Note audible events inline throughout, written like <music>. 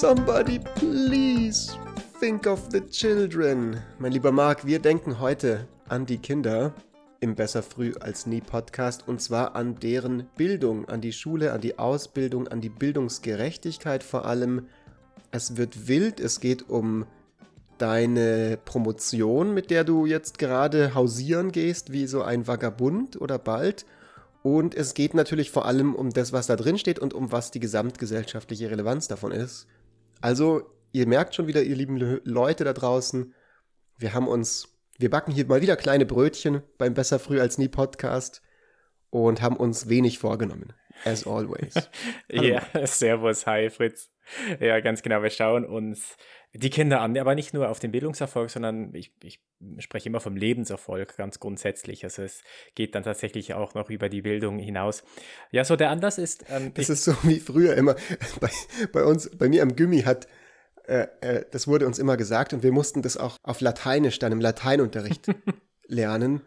Somebody please think of the children. Mein lieber Marc, wir denken heute an die Kinder im Besser Früh als Nie Podcast und zwar an deren Bildung, an die Schule, an die Ausbildung, an die Bildungsgerechtigkeit vor allem. Es wird wild, es geht um deine Promotion, mit der du jetzt gerade hausieren gehst, wie so ein Vagabund oder bald. Und es geht natürlich vor allem um das, was da drin steht und um was die gesamtgesellschaftliche Relevanz davon ist. Also, ihr merkt schon wieder, ihr lieben Leute da draußen, wir haben uns, wir backen hier mal wieder kleine Brötchen beim Besser Früh als Nie Podcast und haben uns wenig vorgenommen. As always. <laughs> ja, <laughs> servus, hi Fritz. Ja, ganz genau. Wir schauen uns die Kinder an, aber nicht nur auf den Bildungserfolg, sondern ich, ich spreche immer vom Lebenserfolg ganz grundsätzlich. Also es geht dann tatsächlich auch noch über die Bildung hinaus. Ja, so der Anlass ist. Ähm, das ist so wie früher immer <laughs> bei, bei uns, bei mir am Gimmi hat äh, äh, das wurde uns immer gesagt und wir mussten das auch auf Lateinisch dann im Lateinunterricht <laughs> lernen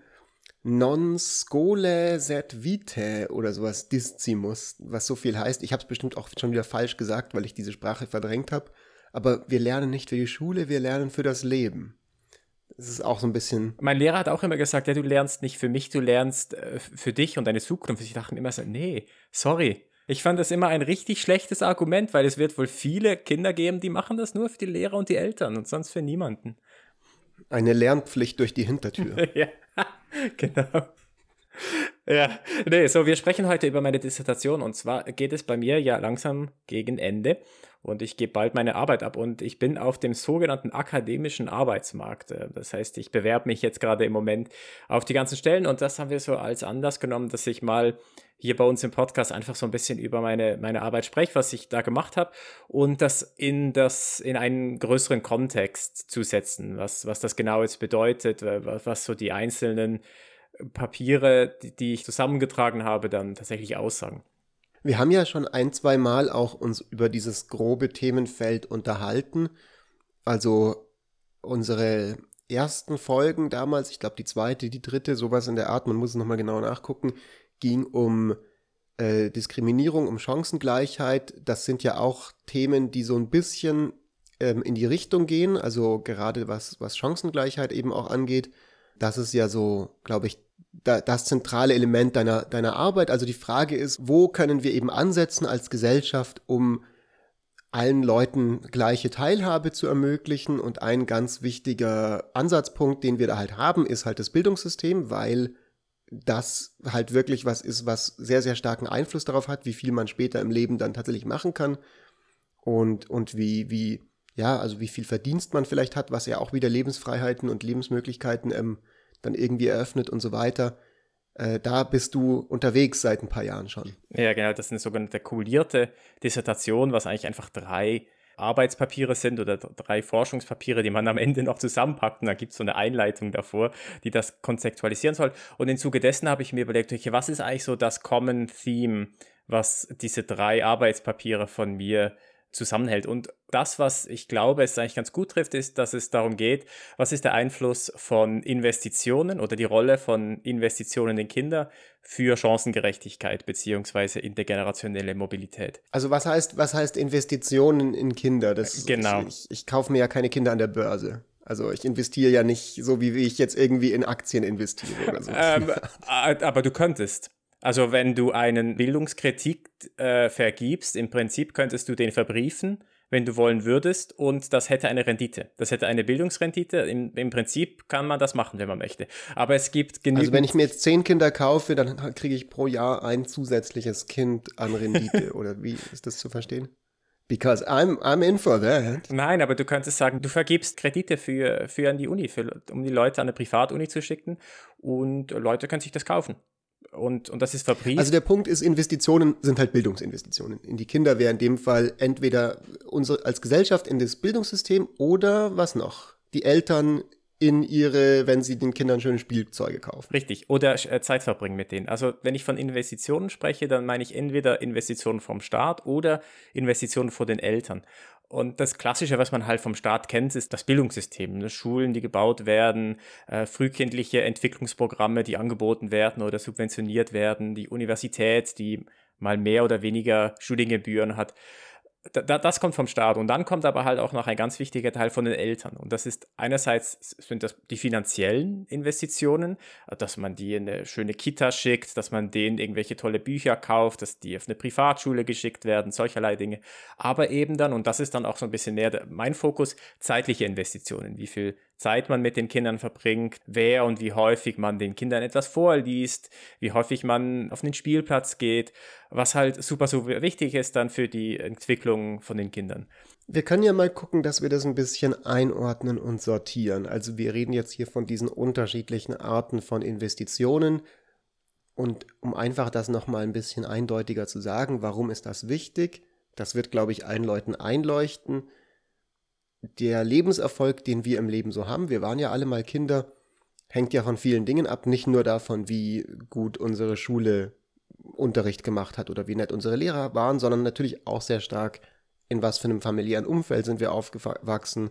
non scole sed vitae oder sowas discimus, was so viel heißt. Ich habe es bestimmt auch schon wieder falsch gesagt, weil ich diese Sprache verdrängt habe. Aber wir lernen nicht für die Schule, wir lernen für das Leben. Das ist auch so ein bisschen. Mein Lehrer hat auch immer gesagt, ja, du lernst nicht für mich, du lernst äh, für dich und deine Zukunft. Ich dachte immer so, nee, sorry. Ich fand das immer ein richtig schlechtes Argument, weil es wird wohl viele Kinder geben, die machen das nur für die Lehrer und die Eltern und sonst für niemanden. Eine Lernpflicht durch die Hintertür. <laughs> ja, <laughs> genau. Ja, nee, so wir sprechen heute über meine Dissertation und zwar geht es bei mir ja langsam gegen Ende und ich gebe bald meine Arbeit ab und ich bin auf dem sogenannten akademischen Arbeitsmarkt. Äh, das heißt, ich bewerbe mich jetzt gerade im Moment auf die ganzen Stellen und das haben wir so als Anlass genommen, dass ich mal hier bei uns im Podcast einfach so ein bisschen über meine, meine Arbeit spreche, was ich da gemacht habe und das in das in einen größeren Kontext zu setzen, was, was das genau jetzt bedeutet, was, was so die einzelnen Papiere, die, die ich zusammengetragen habe, dann tatsächlich aussagen. Wir haben ja schon ein, zwei Mal auch uns über dieses grobe Themenfeld unterhalten. Also unsere ersten Folgen damals, ich glaube die zweite, die dritte, sowas in der Art, man muss es nochmal genau nachgucken, ging um äh, Diskriminierung, um Chancengleichheit. Das sind ja auch Themen, die so ein bisschen ähm, in die Richtung gehen, also gerade was, was Chancengleichheit eben auch angeht. Das ist ja so, glaube ich, das zentrale Element deiner, deiner Arbeit. Also die Frage ist, wo können wir eben ansetzen als Gesellschaft, um allen Leuten gleiche Teilhabe zu ermöglichen. Und ein ganz wichtiger Ansatzpunkt, den wir da halt haben, ist halt das Bildungssystem, weil das halt wirklich was ist, was sehr, sehr starken Einfluss darauf hat, wie viel man später im Leben dann tatsächlich machen kann und, und wie, wie, ja, also wie viel Verdienst man vielleicht hat, was ja auch wieder Lebensfreiheiten und Lebensmöglichkeiten ähm, dann irgendwie eröffnet und so weiter. Äh, da bist du unterwegs seit ein paar Jahren schon. Ja, genau, das ist eine sogenannte kumulierte Dissertation, was eigentlich einfach drei Arbeitspapiere sind oder drei Forschungspapiere, die man am Ende noch zusammenpackt. Und da gibt es so eine Einleitung davor, die das konzeptualisieren soll. Und im Zuge dessen habe ich mir überlegt, okay, was ist eigentlich so das Common Theme, was diese drei Arbeitspapiere von mir zusammenhält. Und das, was ich glaube, es eigentlich ganz gut trifft, ist, dass es darum geht, was ist der Einfluss von Investitionen oder die Rolle von Investitionen in Kinder für Chancengerechtigkeit beziehungsweise intergenerationelle Mobilität. Also was heißt, was heißt Investitionen in Kinder? Das, genau. Ich, ich kaufe mir ja keine Kinder an der Börse. Also ich investiere ja nicht so, wie ich jetzt irgendwie in Aktien investiere oder so. ähm, aber du könntest. Also wenn du einen Bildungskritik äh, vergibst, im Prinzip könntest du den verbriefen, wenn du wollen würdest, und das hätte eine Rendite. Das hätte eine Bildungsrendite. Im, Im, Prinzip kann man das machen, wenn man möchte. Aber es gibt genügend. Also wenn ich mir jetzt zehn Kinder kaufe, dann <laughs> kriege ich pro Jahr ein zusätzliches Kind an Rendite. <laughs> Oder wie ist das zu verstehen? Because I'm, I'm in for that. Nein, aber du könntest sagen, du vergibst Kredite für, für an die Uni, für, um die Leute an eine Privatuni zu schicken und Leute können sich das kaufen und, und das ist verbrieft. Also der Punkt ist, Investitionen sind halt Bildungsinvestitionen. In die Kinder wäre in dem Fall entweder unsere als Gesellschaft in das Bildungssystem oder was noch? Die Eltern in ihre, wenn sie den Kindern schöne Spielzeuge kaufen. Richtig. Oder äh, Zeit verbringen mit denen. Also wenn ich von Investitionen spreche, dann meine ich entweder Investitionen vom Staat oder Investitionen vor den Eltern. Und das Klassische, was man halt vom Staat kennt, ist das Bildungssystem. Ne? Schulen, die gebaut werden, äh, frühkindliche Entwicklungsprogramme, die angeboten werden oder subventioniert werden, die Universität, die mal mehr oder weniger Studiengebühren hat. Da, das kommt vom Staat. Und dann kommt aber halt auch noch ein ganz wichtiger Teil von den Eltern. Und das ist einerseits sind das die finanziellen Investitionen, dass man die in eine schöne Kita schickt, dass man denen irgendwelche tolle Bücher kauft, dass die auf eine Privatschule geschickt werden, solcherlei Dinge, aber eben dann und das ist dann auch so ein bisschen mehr mein Fokus, zeitliche Investitionen, wie viel Zeit man mit den Kindern verbringt, wer und wie häufig man den Kindern etwas vorliest, wie häufig man auf den Spielplatz geht, was halt super, super wichtig ist dann für die Entwicklung von den Kindern. Wir können ja mal gucken, dass wir das ein bisschen einordnen und sortieren. Also wir reden jetzt hier von diesen unterschiedlichen Arten von Investitionen. Und um einfach das nochmal ein bisschen eindeutiger zu sagen, warum ist das wichtig? Das wird, glaube ich, allen Leuten einleuchten der Lebenserfolg, den wir im Leben so haben, wir waren ja alle mal Kinder, hängt ja von vielen Dingen ab, nicht nur davon, wie gut unsere Schule Unterricht gemacht hat oder wie nett unsere Lehrer waren, sondern natürlich auch sehr stark, in was für einem familiären Umfeld sind wir aufgewachsen.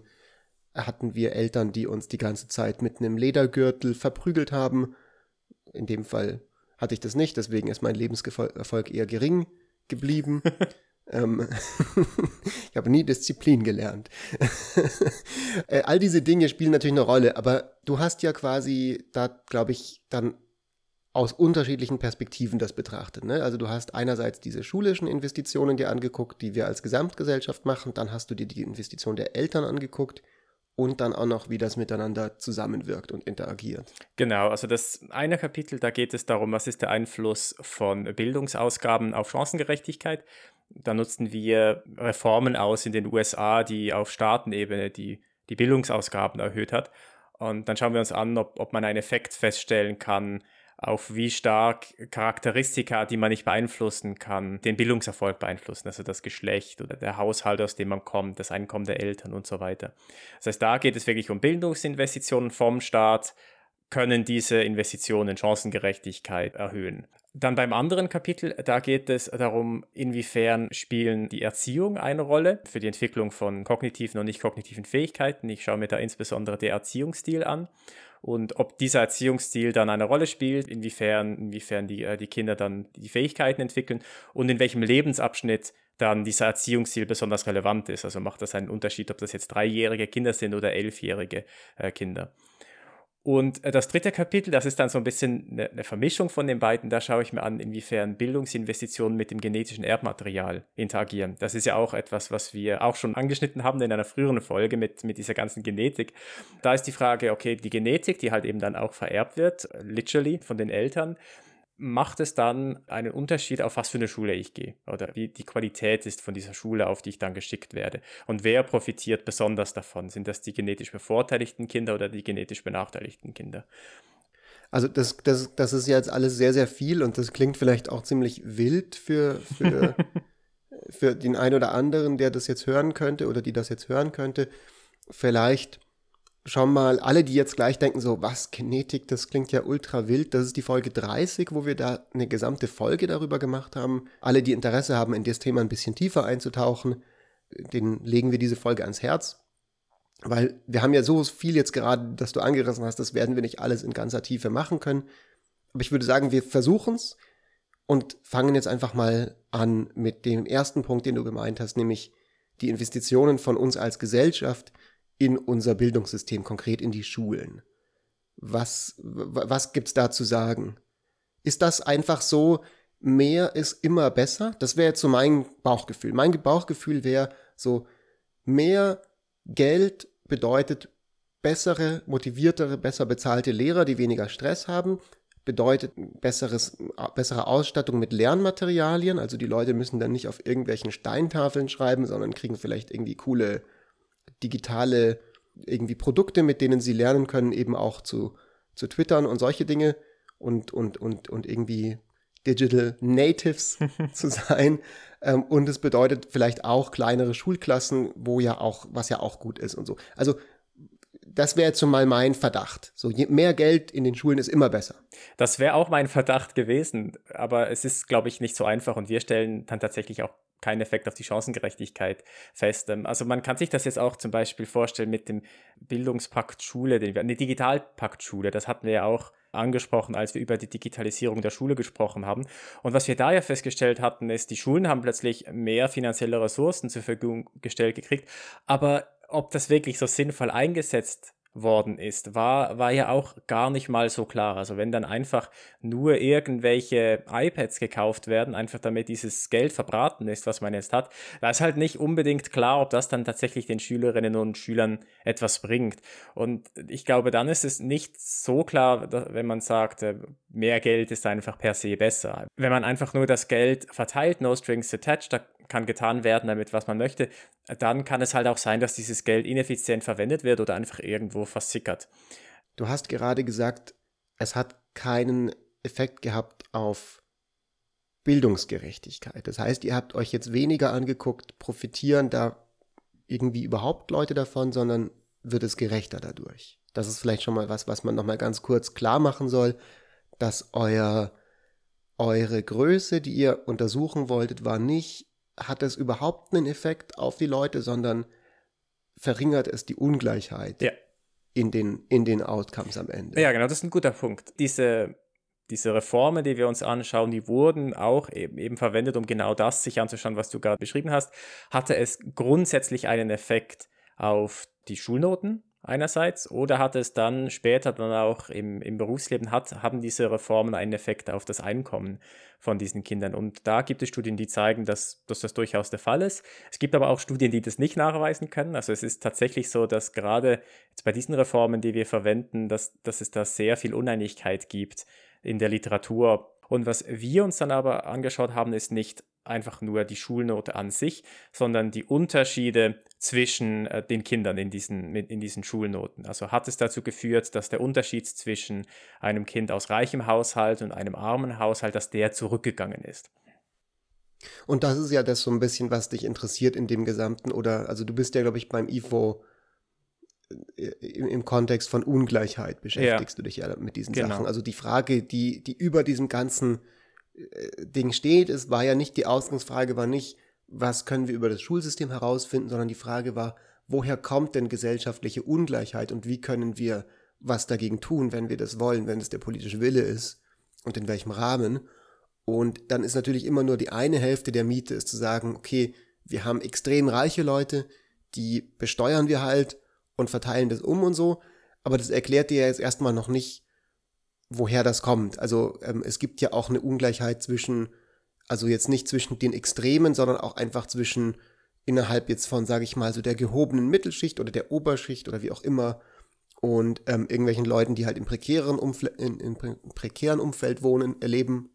Hatten wir Eltern, die uns die ganze Zeit mit einem Ledergürtel verprügelt haben? In dem Fall hatte ich das nicht, deswegen ist mein Lebenserfolg eher gering geblieben. <laughs> Ähm, <laughs> ich habe nie Disziplin gelernt. <laughs> Äh, all diese Dinge spielen natürlich eine Rolle, aber du hast ja quasi da, glaube ich, dann aus unterschiedlichen Perspektiven das betrachtet. Ne? Also du hast einerseits diese schulischen Investitionen dir angeguckt, die wir als Gesamtgesellschaft machen, dann hast du dir die Investition der Eltern angeguckt und dann auch noch, wie das miteinander zusammenwirkt und interagiert. Genau, also das eine Kapitel, da geht es darum, was ist der Einfluss von Bildungsausgaben auf Chancengerechtigkeit. Da nutzten wir Reformen aus in den USA, die auf Staatenebene die, die Bildungsausgaben erhöht hat. Und dann schauen wir uns an, ob, ob man einen Effekt feststellen kann, auf wie stark Charakteristika, die man nicht beeinflussen kann, den Bildungserfolg beeinflussen, also das Geschlecht oder der Haushalt, aus dem man kommt, das Einkommen der Eltern und so weiter. Das heißt, da geht es wirklich um Bildungsinvestitionen vom Staat, können diese Investitionen Chancengerechtigkeit erhöhen. Dann beim anderen Kapitel, da geht es darum, inwiefern spielen die Erziehung eine Rolle für die Entwicklung von kognitiven und nicht kognitiven Fähigkeiten. Ich schaue mir da insbesondere den Erziehungsstil an und ob dieser Erziehungsstil dann eine Rolle spielt, inwiefern, inwiefern die, äh, die Kinder dann die Fähigkeiten entwickeln und in welchem Lebensabschnitt dann dieser Erziehungsstil besonders relevant ist. Also macht das einen Unterschied, ob das jetzt dreijährige Kinder sind oder elfjährige äh, Kinder. Und äh, das dritte Kapitel, das ist dann so ein bisschen eine, eine, Vermischung von den beiden. Da schaue ich mir an, inwiefern Bildungsinvestitionen mit dem genetischen Erbmaterial interagieren. Das ist ja auch etwas, was wir auch schon angeschnitten haben in einer früheren Folge mit, mit dieser ganzen Genetik. Da ist die Frage, okay, die Genetik, die halt eben dann auch vererbt wird, literally von den Eltern, macht es dann einen Unterschied, auf was für eine Schule ich gehe oder wie die Qualität ist von dieser Schule, auf die ich dann geschickt werde. Und wer profitiert besonders davon? Sind das die genetisch bevorteiligten Kinder oder die genetisch benachteiligten Kinder? Also das, das, das ist jetzt alles sehr, sehr viel und das klingt vielleicht auch ziemlich wild für, für, <laughs> für den einen oder anderen, der das jetzt hören könnte oder die das jetzt hören könnte. Vielleicht schauen mal, alle, die jetzt gleich denken, so, was, Kinetik, das klingt ja ultra wild. Das ist die Folge 30, wo wir da eine gesamte Folge darüber gemacht haben. Alle, die Interesse haben, in das Thema ein bisschen tiefer einzutauchen, denen legen wir diese Folge ans Herz. Weil wir haben ja so viel jetzt gerade, dass du angerissen hast, das werden wir nicht alles in ganzer Tiefe machen können. Aber ich würde sagen, wir versuchen es und fangen jetzt einfach mal an mit dem ersten Punkt, den du gemeint hast, nämlich die Investitionen von uns als Gesellschaft in unser Bildungssystem, konkret in die Schulen. Was, was gibt's da zu sagen? Ist das einfach so, mehr ist immer besser? Das wäre jetzt so mein Bauchgefühl. Mein Bauchgefühl wäre so, mehr Geld bedeutet bessere, motiviertere, besser bezahlte Lehrer, die weniger Stress haben, bedeutet besseres, bessere Ausstattung mit Lernmaterialien. Also die Leute müssen dann nicht auf irgendwelchen Steintafeln schreiben, sondern kriegen vielleicht irgendwie coole digitale irgendwie Produkte, mit denen sie lernen können, eben auch zu, zu twittern und solche Dinge und, und, und, und irgendwie Digital Natives <laughs> zu sein. Ähm, und es bedeutet vielleicht auch kleinere Schulklassen, wo ja auch, was ja auch gut ist und so. Also das wäre jetzt schon mal mein Verdacht. So, je mehr Geld in den Schulen ist immer besser. Das wäre auch mein Verdacht gewesen, aber es ist, glaube ich, nicht so einfach und wir stellen dann tatsächlich auch keinen Effekt auf die Chancengerechtigkeit fest. Ähm, also man kann sich das jetzt auch zum Beispiel vorstellen mit dem Bildungspakt Schule, den wir, eine Digitalpakt Schule, das hatten wir ja auch angesprochen, als wir über die Digitalisierung der Schule gesprochen haben. Und was wir da ja festgestellt hatten, ist, die Schulen haben plötzlich mehr finanzielle Ressourcen zur Verfügung gestellt gekriegt, aber ob das wirklich so sinnvoll eingesetzt worden ist, war, war ja auch gar nicht mal so klar. Also wenn dann einfach nur irgendwelche iPads gekauft werden, einfach damit dieses Geld verbraten ist, was man jetzt hat, da ist halt nicht unbedingt klar, ob das dann tatsächlich den Schülerinnen und Schülern etwas bringt. Und ich glaube, dann ist es nicht so klar, wenn man sagt, äh, mehr Geld ist einfach per se besser. Wenn man einfach nur das Geld verteilt, no strings attached, da kann getan werden damit, was man möchte, dann kann es halt auch sein, dass dieses Geld ineffizient verwendet wird oder einfach irgendwo versickert. Du hast gerade gesagt, es hat keinen Effekt gehabt auf Bildungsgerechtigkeit. Das heißt, ihr habt euch jetzt weniger angeguckt, profitieren da irgendwie überhaupt Leute davon, sondern wird es gerechter dadurch. Das ist vielleicht schon mal was, was man nochmal ganz kurz klar machen soll, dass euer, eure Größe, die ihr untersuchen wolltet, war nicht hat es überhaupt einen Effekt auf die Leute, sondern verringert es die Ungleichheit ja. In, den, in den Outcomes am Ende. Ja, genau, das ist ein guter Punkt. Diese, diese Reformen, die wir uns anschauen, die wurden auch eben, eben verwendet, um genau das sich anzuschauen, was du gerade beschrieben hast. Hatte es grundsätzlich einen Effekt auf die Schulnoten, einerseits oder hat es dann später dann auch im, im Berufsleben, hat, haben diese Reformen einen Effekt auf das Einkommen von diesen Kindern. Und da gibt es Studien, die zeigen, dass, dass das durchaus der Fall ist. Es gibt aber auch Studien, die das nicht nachweisen können. Also es ist tatsächlich so, dass gerade jetzt bei diesen Reformen, die wir verwenden, dass, dass es da sehr viel Uneinigkeit gibt in der Literatur. Und was wir uns dann aber angeschaut haben, ist nicht einfach nur die Schulnote an sich, sondern die Unterschiede zwischen äh, den Kindern in diesen, in diesen Schulnoten. Also hat es dazu geführt, dass der Unterschied zwischen einem Kind aus reichem Haushalt und einem armen Haushalt, dass der zurückgegangen ist. Und das ist ja das so ein bisschen, was dich interessiert in dem Gesamten, oder, also du bist ja, glaube ich, beim IFO äh, im, im Kontext von Ungleichheit beschäftigst ja. du dich ja mit diesen genau. Sachen. Also die Frage, die, die über diesem ganzen Ding steht. Es war ja nicht, die Ausgangsfrage war nicht, was können wir über das Schulsystem herausfinden, sondern die Frage war, woher kommt denn gesellschaftliche Ungleichheit und wie können wir was dagegen tun, wenn wir das wollen, wenn es der politische Wille ist und in welchem Rahmen. Und dann ist natürlich immer nur die eine Hälfte der Miete, ist zu sagen, okay, wir haben extrem reiche Leute, die besteuern wir halt und verteilen das um und so. Aber das erklärt dir ja jetzt erstmal noch nicht, woher das kommt. Also ähm, es gibt ja auch eine Ungleichheit zwischen, also jetzt nicht zwischen den Extremen, sondern auch einfach zwischen innerhalb jetzt von, sage ich mal, so der gehobenen Mittelschicht oder der Oberschicht oder wie auch immer und ähm, irgendwelchen Leuten, die halt im prekären, Umfle in, in prekären Umfeld wohnen, erleben.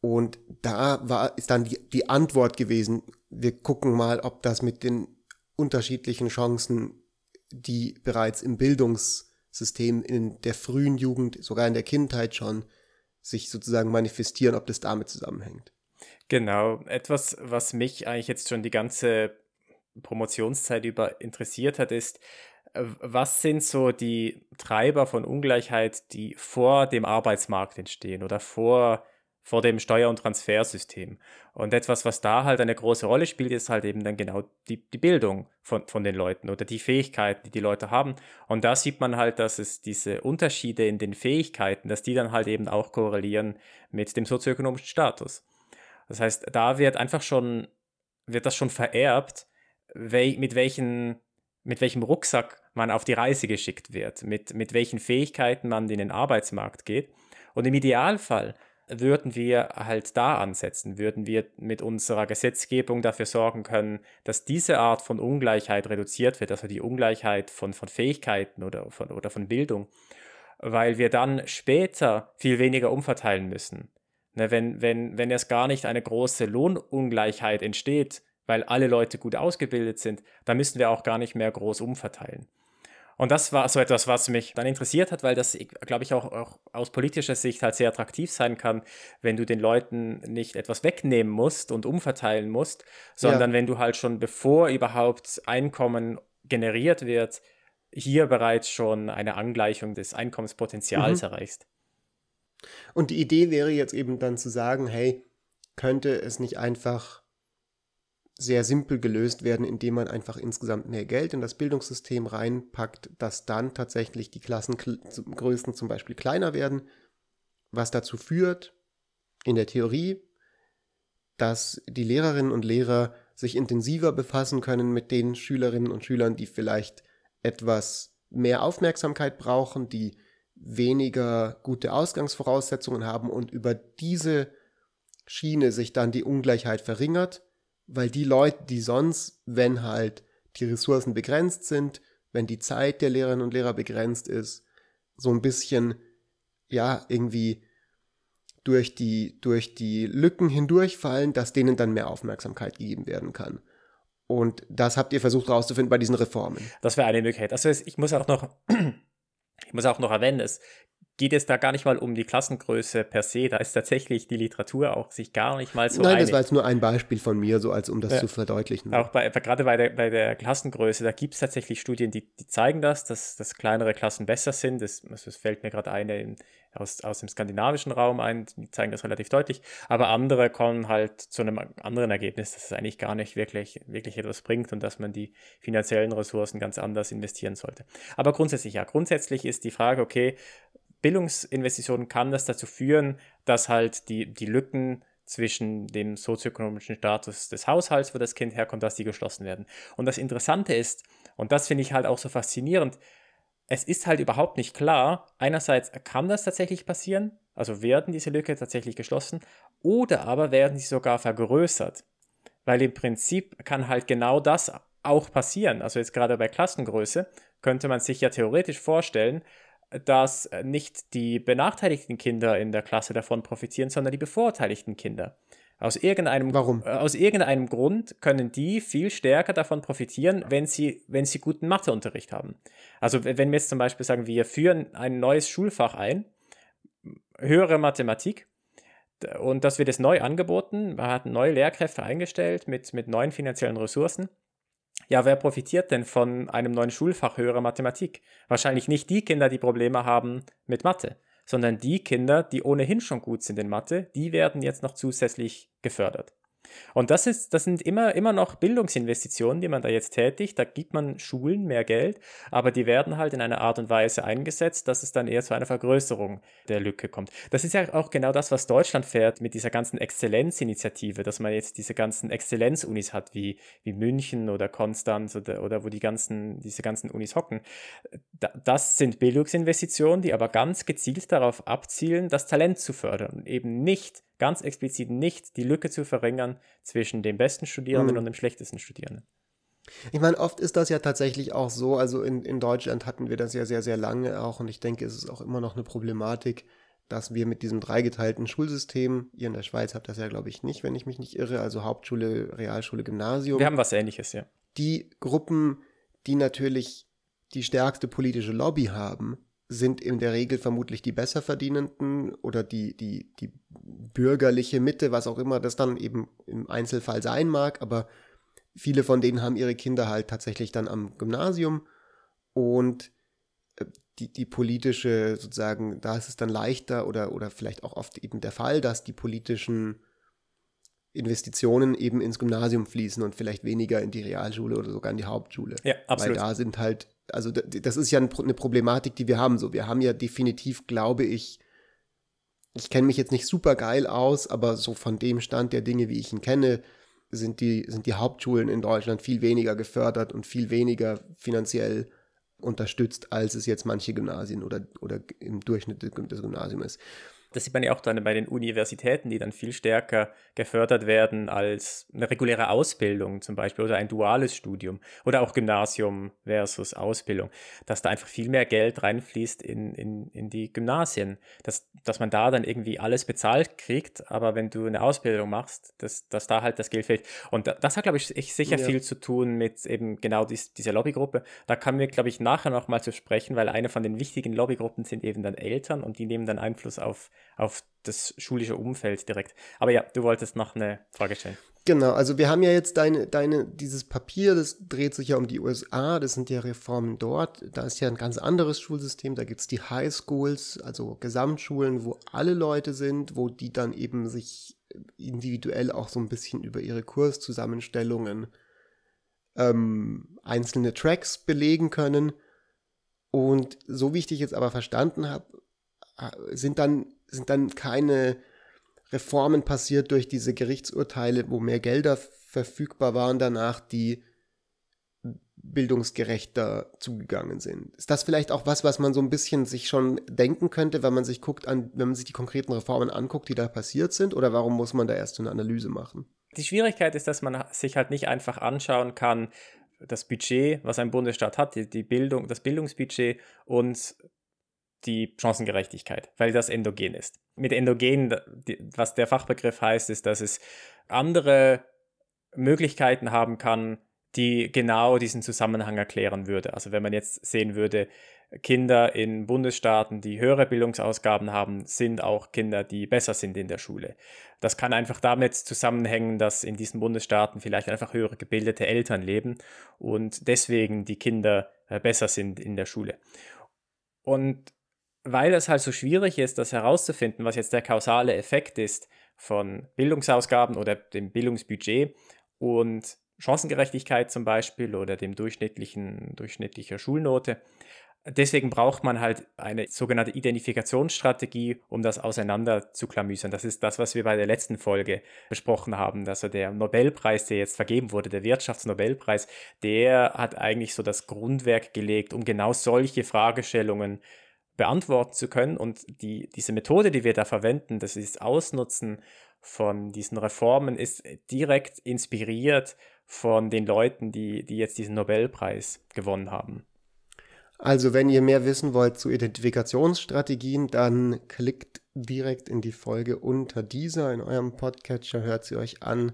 Und da war, ist dann die, die Antwort gewesen, wir gucken mal, ob das mit den unterschiedlichen Chancen, die bereits im Bildungs- System in der frühen Jugend, sogar in der Kindheit schon, sich sozusagen manifestieren, ob das damit zusammenhängt. Genau, etwas, was mich eigentlich jetzt schon die ganze Promotionszeit über interessiert hat, ist, äh, was sind so die Treiber von Ungleichheit, die vor dem Arbeitsmarkt entstehen oder vor vor dem Steuer- und Transfersystem. Und etwas, was da halt eine große Rolle spielt, ist halt eben dann genau die, die Bildung von, von den Leuten oder die Fähigkeiten, die die Leute haben. Und da sieht man halt, dass es diese Unterschiede in den Fähigkeiten, dass die dann halt eben auch korrelieren mit dem sozioökonomischen Status. Das heißt, da wird einfach schon, wird das schon vererbt, mit welchen mit welchem Rucksack man auf die Reise geschickt wird, mit, mit welchen Fähigkeiten man in den Arbeitsmarkt geht. Und im Idealfall würden wir halt da ansetzen, würden wir mit unserer Gesetzgebung dafür sorgen können, dass diese Art von Ungleichheit reduziert wird, also die Ungleichheit von, von Fähigkeiten oder von, oder von Bildung, weil wir dann später viel weniger umverteilen müssen. Ne, wenn, wenn, wenn erst gar nicht eine große Lohnungleichheit entsteht, weil alle Leute gut ausgebildet sind, dann müssen wir auch gar nicht mehr groß umverteilen. Und das war so etwas, was mich dann interessiert hat, weil das, glaube ich, auch, auch, aus politischer Sicht halt sehr attraktiv sein kann, wenn du den Leuten nicht etwas wegnehmen musst und umverteilen musst, sondern ja. wenn du halt schon bevor überhaupt Einkommen generiert wird, hier bereits schon eine Angleichung des Einkommenspotenzials mhm. erreichst. Und die Idee wäre jetzt eben dann zu sagen, hey, könnte es nicht einfach sehr simpel gelöst werden, indem man einfach insgesamt mehr Geld in das Bildungssystem reinpackt, dass dann tatsächlich die Klassengrößen zum Beispiel kleiner werden, was dazu führt, in der Theorie, dass die Lehrerinnen und Lehrer sich intensiver befassen können mit den Schülerinnen und Schülern, die vielleicht etwas mehr Aufmerksamkeit brauchen, die weniger gute Ausgangsvoraussetzungen haben und über diese Schiene sich dann die Ungleichheit verringert, weil die Leute, die sonst, wenn halt die Ressourcen begrenzt sind, wenn die Zeit der Lehrerinnen und Lehrer begrenzt ist, so ein bisschen, ja, irgendwie durch die, durch die Lücken hindurchfallen, dass denen dann mehr Aufmerksamkeit gegeben werden kann. Und das habt ihr versucht herauszufinden bei diesen Reformen. Das wäre eine Möglichkeit. Also ich muss auch noch, <clears throat> ich muss auch noch erwähnen, es geht es da gar nicht mal um die Klassengröße per se. Da ist tatsächlich die Literatur auch sich gar nicht mal so Nein, einig. das war jetzt nur ein Beispiel von mir, so als um das ja. zu verdeutlichen. Auch bei, gerade bei der, bei der Klassengröße, da gibt es tatsächlich Studien, die, die zeigen das, dass, dass kleinere Klassen besser sind. Das, das fällt mir gerade eine aus, aus dem skandinavischen Raum ein, die zeigen das relativ deutlich. Aber andere kommen halt zu einem anderen Ergebnis, dass es eigentlich gar nicht wirklich, wirklich etwas bringt und dass man die finanziellen Ressourcen ganz anders investieren sollte. Aber grundsätzlich ja, grundsätzlich ist die Frage, okay, Bildungsinvestitionen kann das dazu führen, dass halt die, die Lücken zwischen dem sozioökonomischen Status des Haushalts, wo das Kind herkommt, dass die geschlossen werden. Und das Interessante ist, und das finde ich halt auch so faszinierend, es ist halt überhaupt nicht klar, einerseits kann das tatsächlich passieren, also werden diese Lücke tatsächlich geschlossen, oder aber werden sie sogar vergrößert. Weil im Prinzip kann halt genau das auch passieren. Also jetzt gerade bei Klassengröße könnte man sich ja theoretisch vorstellen, dass äh, nicht die benachteiligten Kinder in der Klasse davon profitieren, sondern die bevorteiligten Kinder. Aus irgendeinem, Warum? Äh, aus irgendeinem Grund können die viel stärker davon profitieren, wenn sie, wenn sie guten Matheunterricht haben. Also wenn wir jetzt zum Beispiel sagen, wir führen ein neues Schulfach ein, höhere Mathematik, und das wird jetzt neu angeboten, man hat neue Lehrkräfte eingestellt mit, mit neuen finanziellen Ressourcen ja, wer profitiert denn von einem neuen Schulfach höherer Mathematik? Wahrscheinlich nicht die Kinder, die Probleme haben mit Mathe, sondern die Kinder, die ohnehin schon gut sind in Mathe, die werden jetzt noch zusätzlich gefördert. Und das, ist, das sind immer, immer noch Bildungsinvestitionen, die man da jetzt tätigt. Da gibt man Schulen mehr Geld, aber die werden halt in einer Art und Weise eingesetzt, dass es dann eher zu einer Vergrößerung der Lücke kommt. Das ist ja auch genau das, was Deutschland fährt mit dieser ganzen Exzellenzinitiative, dass man jetzt diese ganzen Exzellenzunis hat, wie, wie München oder Konstanz oder, oder wo die ganzen, diese ganzen Unis hocken. Das sind Bildungsinvestitionen, die aber ganz gezielt darauf abzielen, das Talent zu fördern und eben nicht ganz explizit nicht die Lücke zu verringern zwischen dem besten Studierenden mhm. und dem schlechtesten Studierenden. Ich meine, oft ist das ja tatsächlich auch so. Also in, in Deutschland hatten wir das ja sehr, sehr lange auch und ich denke, es ist auch immer noch eine Problematik, dass wir mit diesem dreigeteilten Schulsystem, ihr in der Schweiz habt das ja, glaube ich, nicht, wenn ich mich nicht irre, also Hauptschule, Realschule, Gymnasium. Wir haben was ähnliches, ja. Die Gruppen, die natürlich die stärkste politische Lobby haben, sind in der Regel vermutlich die Besserverdienenden oder die, die, die bürgerliche Mitte, was auch immer das dann eben im Einzelfall sein mag, aber viele von denen haben ihre Kinder halt tatsächlich dann am Gymnasium und äh, die, die politische, sozusagen, da ist es dann leichter oder, oder vielleicht auch oft eben der Fall, dass die politischen Investitionen eben ins Gymnasium fließen und vielleicht weniger in die Realschule oder sogar in die Hauptschule. Ja, absolut. Weil da sind halt, also das ist ja eine Problematik, die wir haben. So, wir haben ja definitiv, glaube ich, ich kenne mich jetzt nicht super geil aus, aber so von dem Stand der Dinge, wie ich ihn kenne, sind die, sind die Hauptschulen in Deutschland viel weniger gefördert und viel weniger finanziell unterstützt, als es jetzt manche Gymnasien oder, oder im Durchschnitt des Gymnasiums ist. Das sieht man ja auch dann bei den Universitäten, die dann viel stärker gefördert werden als eine reguläre Ausbildung zum Beispiel oder ein duales Studium oder auch Gymnasium versus Ausbildung, dass da einfach viel mehr Geld reinfließt in, in, in die Gymnasien, dass, dass man da dann irgendwie alles bezahlt kriegt, aber wenn du eine Ausbildung machst, dass, dass da halt das Geld fehlt. Und das hat, glaube ich, sicher ja. viel zu tun mit eben genau dies, dieser Lobbygruppe. Da kann wir, glaube ich, nachher noch mal zu sprechen, weil eine von den wichtigen Lobbygruppen sind eben dann Eltern und die nehmen dann Einfluss auf auf das schulische Umfeld direkt. Aber ja, du wolltest noch eine Frage stellen. Genau, also wir haben ja jetzt deine, deine, dieses Papier, das dreht sich ja um die USA, das sind ja Reformen dort. Da ist ja ein ganz anderes Schulsystem, da gibt es die High Schools, also Gesamtschulen, wo alle Leute sind, wo die dann eben sich individuell auch so ein bisschen über ihre Kurszusammenstellungen ähm, einzelne Tracks belegen können. Und so wie ich dich jetzt aber verstanden habe, sind dann, sind dann keine Reformen passiert durch diese Gerichtsurteile, wo mehr Gelder verfügbar waren danach, die bildungsgerechter zugegangen sind. Ist das vielleicht auch was, was man so ein bisschen sich schon denken könnte, wenn man sich guckt an, wenn man sich die konkreten Reformen anguckt, die da passiert sind, oder warum muss man da erst so eine Analyse machen? Die Schwierigkeit ist, dass man sich halt nicht einfach anschauen kann, das Budget, was ein Bundesstaat hat, die, die Bildung, das Bildungsbudget und die Chancengerechtigkeit, weil das endogen ist. Mit endogen, was der Fachbegriff heißt, ist, dass es andere Möglichkeiten haben kann, die genau diesen Zusammenhang erklären würde. Also wenn man jetzt sehen würde, Kinder in Bundesstaaten, die höhere Bildungsausgaben haben, sind auch Kinder, die besser sind in der Schule. Das kann einfach damit zusammenhängen, dass in diesen Bundesstaaten vielleicht einfach höhere gebildete Eltern leben und deswegen die Kinder äh, besser sind in der Schule. Und weil es halt so schwierig ist, das herauszufinden, was jetzt der kausale Effekt ist von Bildungsausgaben oder dem Bildungsbudget und Chancengerechtigkeit zum Beispiel oder dem durchschnittlichen, durchschnittlicher Schulnote. Deswegen braucht man halt eine sogenannte Identifikationsstrategie, um das auseinander zu klamüsern. Das ist das, was wir bei der letzten Folge besprochen haben. Also der Nobelpreis, der jetzt vergeben wurde, der Wirtschaftsnobelpreis, der hat eigentlich so das Grundwerk gelegt, um genau solche Fragestellungen beantworten zu können. Und die, diese Methode, die wir da verwenden, das ist Ausnutzen von diesen Reformen, ist direkt inspiriert von den Leuten, die, die jetzt diesen Nobelpreis gewonnen haben. Also, wenn ihr mehr wissen wollt zu Identifikationsstrategien, dann klickt direkt in die Folge unter dieser in eurem Podcatcher, hört sie euch an.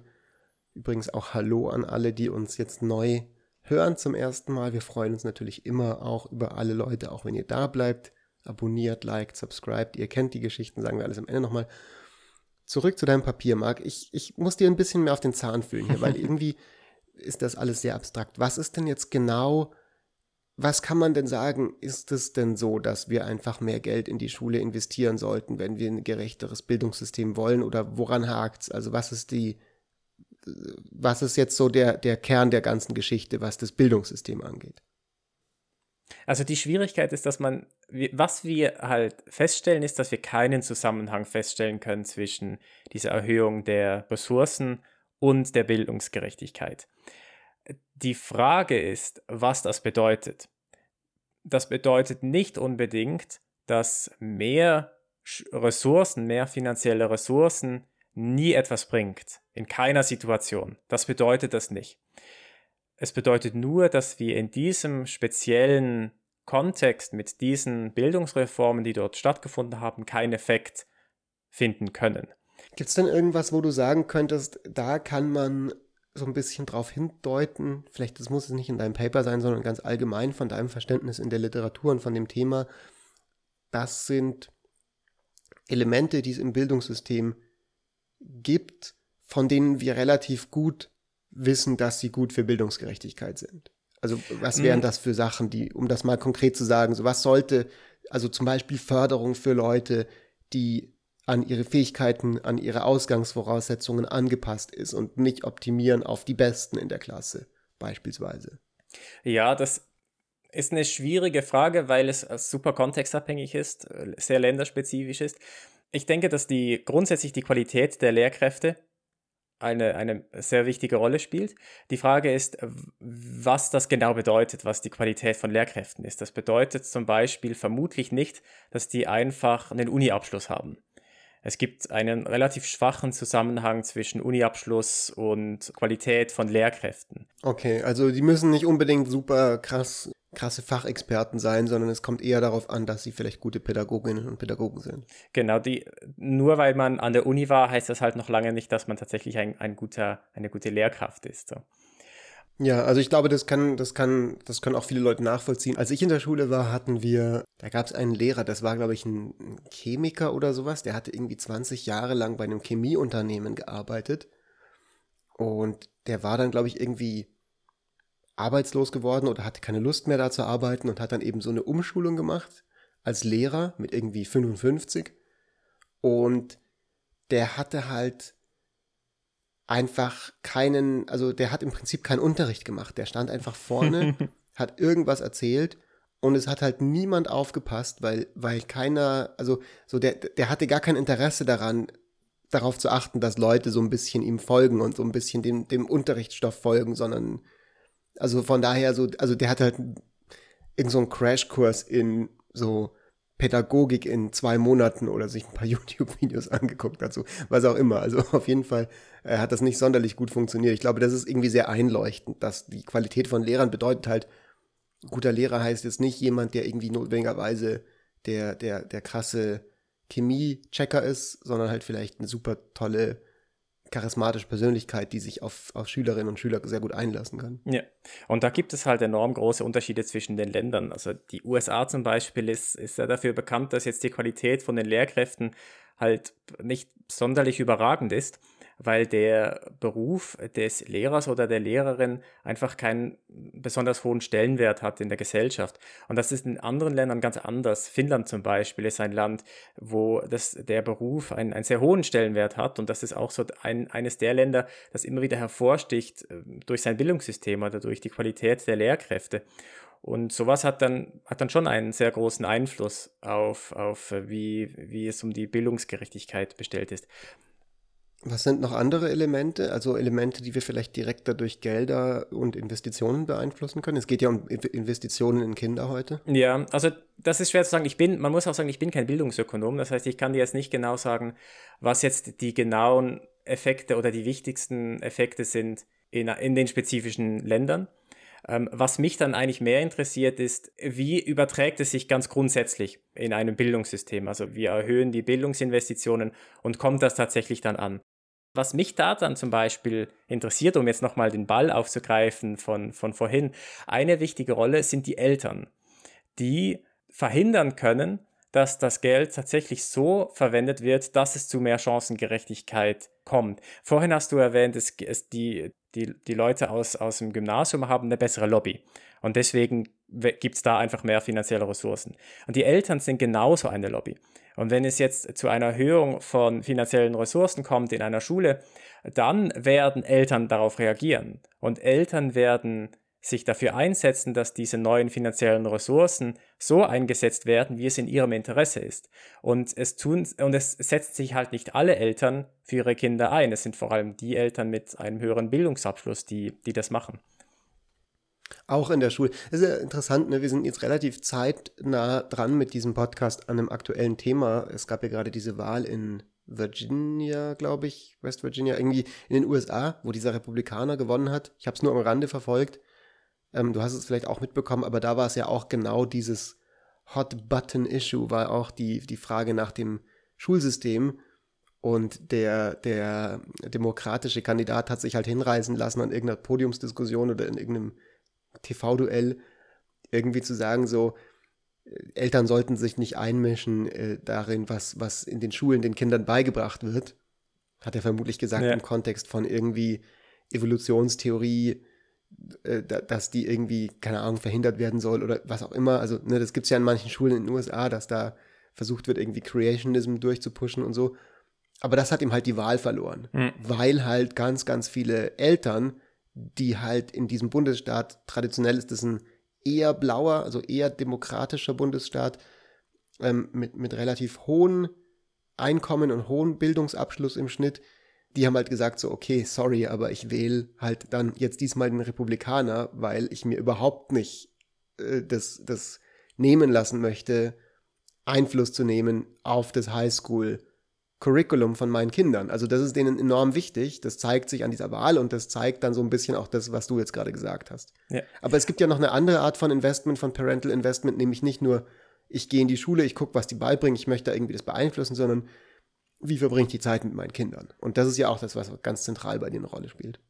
Übrigens auch Hallo an alle, die uns jetzt neu hören zum ersten Mal. Wir freuen uns natürlich immer auch über alle Leute, auch wenn ihr da bleibt. Abonniert, liked, subscribed. Ihr kennt die Geschichten, sagen wir alles am Ende nochmal. Zurück zu deinem Papier, Marc. Ich, ich muss dir ein bisschen mehr auf den Zahn fühlen hier, weil <laughs> irgendwie ist das alles sehr abstrakt. Was ist denn jetzt genau, was kann man denn sagen, ist es denn so, dass wir einfach mehr Geld in die Schule investieren sollten, wenn wir ein gerechteres Bildungssystem wollen oder woran hakt's? Also was ist die, was ist jetzt so der, der Kern der ganzen Geschichte, was das Bildungssystem angeht? Also die Schwierigkeit ist, dass man, was wir halt feststellen, ist, dass wir keinen Zusammenhang feststellen können zwischen dieser Erhöhung der Ressourcen und der Bildungsgerechtigkeit. Die Frage ist, was das bedeutet. Das bedeutet nicht unbedingt, dass mehr Ressourcen, mehr finanzielle Ressourcen nie etwas bringt. In keiner Situation. Das bedeutet das nicht. Es bedeutet nur, dass wir in diesem speziellen Kontext mit diesen Bildungsreformen, die dort stattgefunden haben, keinen Effekt finden können. Gibt es denn irgendwas, wo du sagen könntest, da kann man so ein bisschen drauf hindeuten, vielleicht das muss es nicht in deinem Paper sein, sondern ganz allgemein von deinem Verständnis in der Literatur und von dem Thema, das sind Elemente, die es im Bildungssystem gibt, von denen wir relativ gut wissen, dass sie gut für Bildungsgerechtigkeit sind. Also was wären mhm. das für Sachen, die, um das mal konkret zu sagen, so was sollte, also zum Beispiel Förderung für Leute, die an ihre Fähigkeiten, an ihre Ausgangsvoraussetzungen angepasst ist und nicht optimieren auf die Besten in der Klasse beispielsweise. Ja, das ist eine schwierige Frage, weil es super kontextabhängig ist, sehr länderspezifisch ist. Ich denke, dass die grundsätzlich die Qualität der Lehrkräfte eine, eine sehr wichtige Rolle spielt. Die Frage ist, was das genau bedeutet, was die Qualität von Lehrkräften ist. Das bedeutet zum Beispiel vermutlich nicht, dass die einfach einen Uni-Abschluss haben. Es gibt einen relativ schwachen Zusammenhang zwischen Uniabschluss und Qualität von Lehrkräften. Okay, also die müssen nicht unbedingt super krass krasse Fachexperten sein, sondern es kommt eher darauf an, dass sie vielleicht gute Pädagoginnen und Pädagogen sind. Genau, die, nur weil man an der Uni war, heißt das halt noch lange nicht, dass man tatsächlich ein, ein guter, eine gute Lehrkraft ist. So. Ja, also ich glaube, das kann, das kann, das können auch viele Leute nachvollziehen. Als ich in der Schule war, hatten wir, da gab es einen Lehrer, das war, glaube ich, ein, ein Chemiker oder sowas, der hatte irgendwie 20 Jahre lang bei einem Chemieunternehmen gearbeitet. Und der war dann, glaube ich, irgendwie arbeitslos geworden oder hatte keine Lust mehr da zu arbeiten und hat dann eben so eine Umschulung gemacht als Lehrer mit irgendwie 55. Und der hatte halt einfach keinen, also der hat im Prinzip keinen Unterricht gemacht. Der stand einfach vorne, <laughs> hat irgendwas erzählt und es hat halt niemand aufgepasst, weil, weil keiner, also so der, der hatte gar kein Interesse daran, darauf zu achten, dass Leute so ein bisschen ihm folgen und so ein bisschen dem, dem Unterrichtsstoff folgen, sondern also von daher so, also der hat halt irgend so einen Crashkurs in so Pädagogik in zwei Monaten oder sich ein paar <laughs> YouTube-Videos angeguckt so was auch immer. Also auf jeden Fall äh, hat das nicht sonderlich gut funktioniert. Ich glaube, das ist irgendwie sehr einleuchtend, dass die Qualität von Lehrern bedeutet halt, guter Lehrer heißt jetzt nicht jemand, der irgendwie notwendigerweise der, der, der krasse Chemie-Checker ist, sondern halt vielleicht eine super tolle charismatische Persönlichkeit, die sich auf, auf Schülerinnen und Schüler sehr gut einlassen kann. Ja, und da gibt es halt enorm große Unterschiede zwischen den Ländern. Also die USA zum Beispiel ist, ist ja dafür bekannt, dass jetzt die Qualität von den Lehrkräften halt nicht sonderlich überragend ist weil der Beruf des Lehrers oder der Lehrerin einfach keinen besonders hohen Stellenwert hat in der Gesellschaft. Und das ist in anderen Ländern ganz anders. Finnland zum Beispiel ist ein Land, wo das, der Beruf einen, einen sehr hohen Stellenwert hat. Und das ist auch so ein, eines der Länder, das immer wieder hervorsticht äh, durch sein Bildungssystem oder durch die Qualität der Lehrkräfte. Und sowas hat dann, hat dann schon einen sehr großen Einfluss auf, auf wie, wie es um die Bildungsgerechtigkeit bestellt ist. Was sind noch andere Elemente, also Elemente, die wir vielleicht direkter durch Gelder und Investitionen beeinflussen können? Es geht ja um Investitionen in Kinder heute. Ja, also das ist schwer zu sagen. Ich bin, man muss auch sagen, ich bin kein Bildungsökonom. Das heißt, ich kann dir jetzt nicht genau sagen, was jetzt die genauen Effekte oder die wichtigsten Effekte sind in, in den spezifischen Ländern. Ähm, was mich dann eigentlich mehr interessiert, ist, wie überträgt es sich ganz grundsätzlich in einem Bildungssystem? Also wir erhöhen die Bildungsinvestitionen und kommt das tatsächlich dann an? Was mich da dann zum Beispiel interessiert, um jetzt nochmal den Ball aufzugreifen von, von vorhin, eine wichtige Rolle sind die Eltern, die verhindern können, dass das Geld tatsächlich so verwendet wird, dass es zu mehr Chancengerechtigkeit kommt. Vorhin hast du erwähnt, es, es die, die, die Leute aus, aus dem Gymnasium haben eine bessere Lobby. Und deswegen gibt es da einfach mehr finanzielle Ressourcen. Und die Eltern sind genauso eine Lobby. Und wenn es jetzt zu einer Erhöhung von finanziellen Ressourcen kommt in einer Schule, dann werden Eltern darauf reagieren. Und Eltern werden sich dafür einsetzen, dass diese neuen finanziellen Ressourcen so eingesetzt werden, wie es in ihrem Interesse ist. Und es tun, und es setzen sich halt nicht alle Eltern für ihre Kinder ein. Es sind vor allem die Eltern mit einem höheren Bildungsabschluss, die, die das machen. Auch in der Schule. Das ist ja interessant, ne? wir sind jetzt relativ zeitnah dran mit diesem Podcast an einem aktuellen Thema. Es gab ja gerade diese Wahl in Virginia, glaube ich, West Virginia, irgendwie in den USA, wo dieser Republikaner gewonnen hat. Ich habe es nur am Rande verfolgt. Ähm, du hast es vielleicht auch mitbekommen, aber da war es ja auch genau dieses Hot-Button-Issue, war auch die, die Frage nach dem Schulsystem. Und der, der demokratische Kandidat hat sich halt hinreißen lassen an irgendeiner Podiumsdiskussion oder in irgendeinem TV-Duell irgendwie zu sagen, so, äh, Eltern sollten sich nicht einmischen äh, darin, was, was in den Schulen den Kindern beigebracht wird. Hat er vermutlich gesagt ja. im Kontext von irgendwie Evolutionstheorie, äh, dass die irgendwie, keine Ahnung, verhindert werden soll oder was auch immer. Also, ne, das gibt es ja in manchen Schulen in den USA, dass da versucht wird, irgendwie Creationism durchzupuschen und so. Aber das hat ihm halt die Wahl verloren, mhm. weil halt ganz, ganz viele Eltern die halt in diesem Bundesstaat, traditionell ist das ein eher blauer, also eher demokratischer Bundesstaat, ähm, mit, mit relativ hohen Einkommen und hohen Bildungsabschluss im Schnitt, die haben halt gesagt so, okay, sorry, aber ich wähle halt dann jetzt diesmal den Republikaner, weil ich mir überhaupt nicht äh, das, das nehmen lassen möchte, Einfluss zu nehmen auf das Highschool Curriculum von meinen Kindern. Also das ist denen enorm wichtig. Das zeigt sich an dieser Wahl und das zeigt dann so ein bisschen auch das, was du jetzt gerade gesagt hast. Ja. Aber es gibt ja noch eine andere Art von Investment, von Parental Investment, nämlich nicht nur, ich gehe in die Schule, ich gucke, was die beibringen, ich möchte irgendwie das beeinflussen, sondern wie verbringe ich die Zeit mit meinen Kindern? Und das ist ja auch das, was ganz zentral bei dir eine Rolle spielt.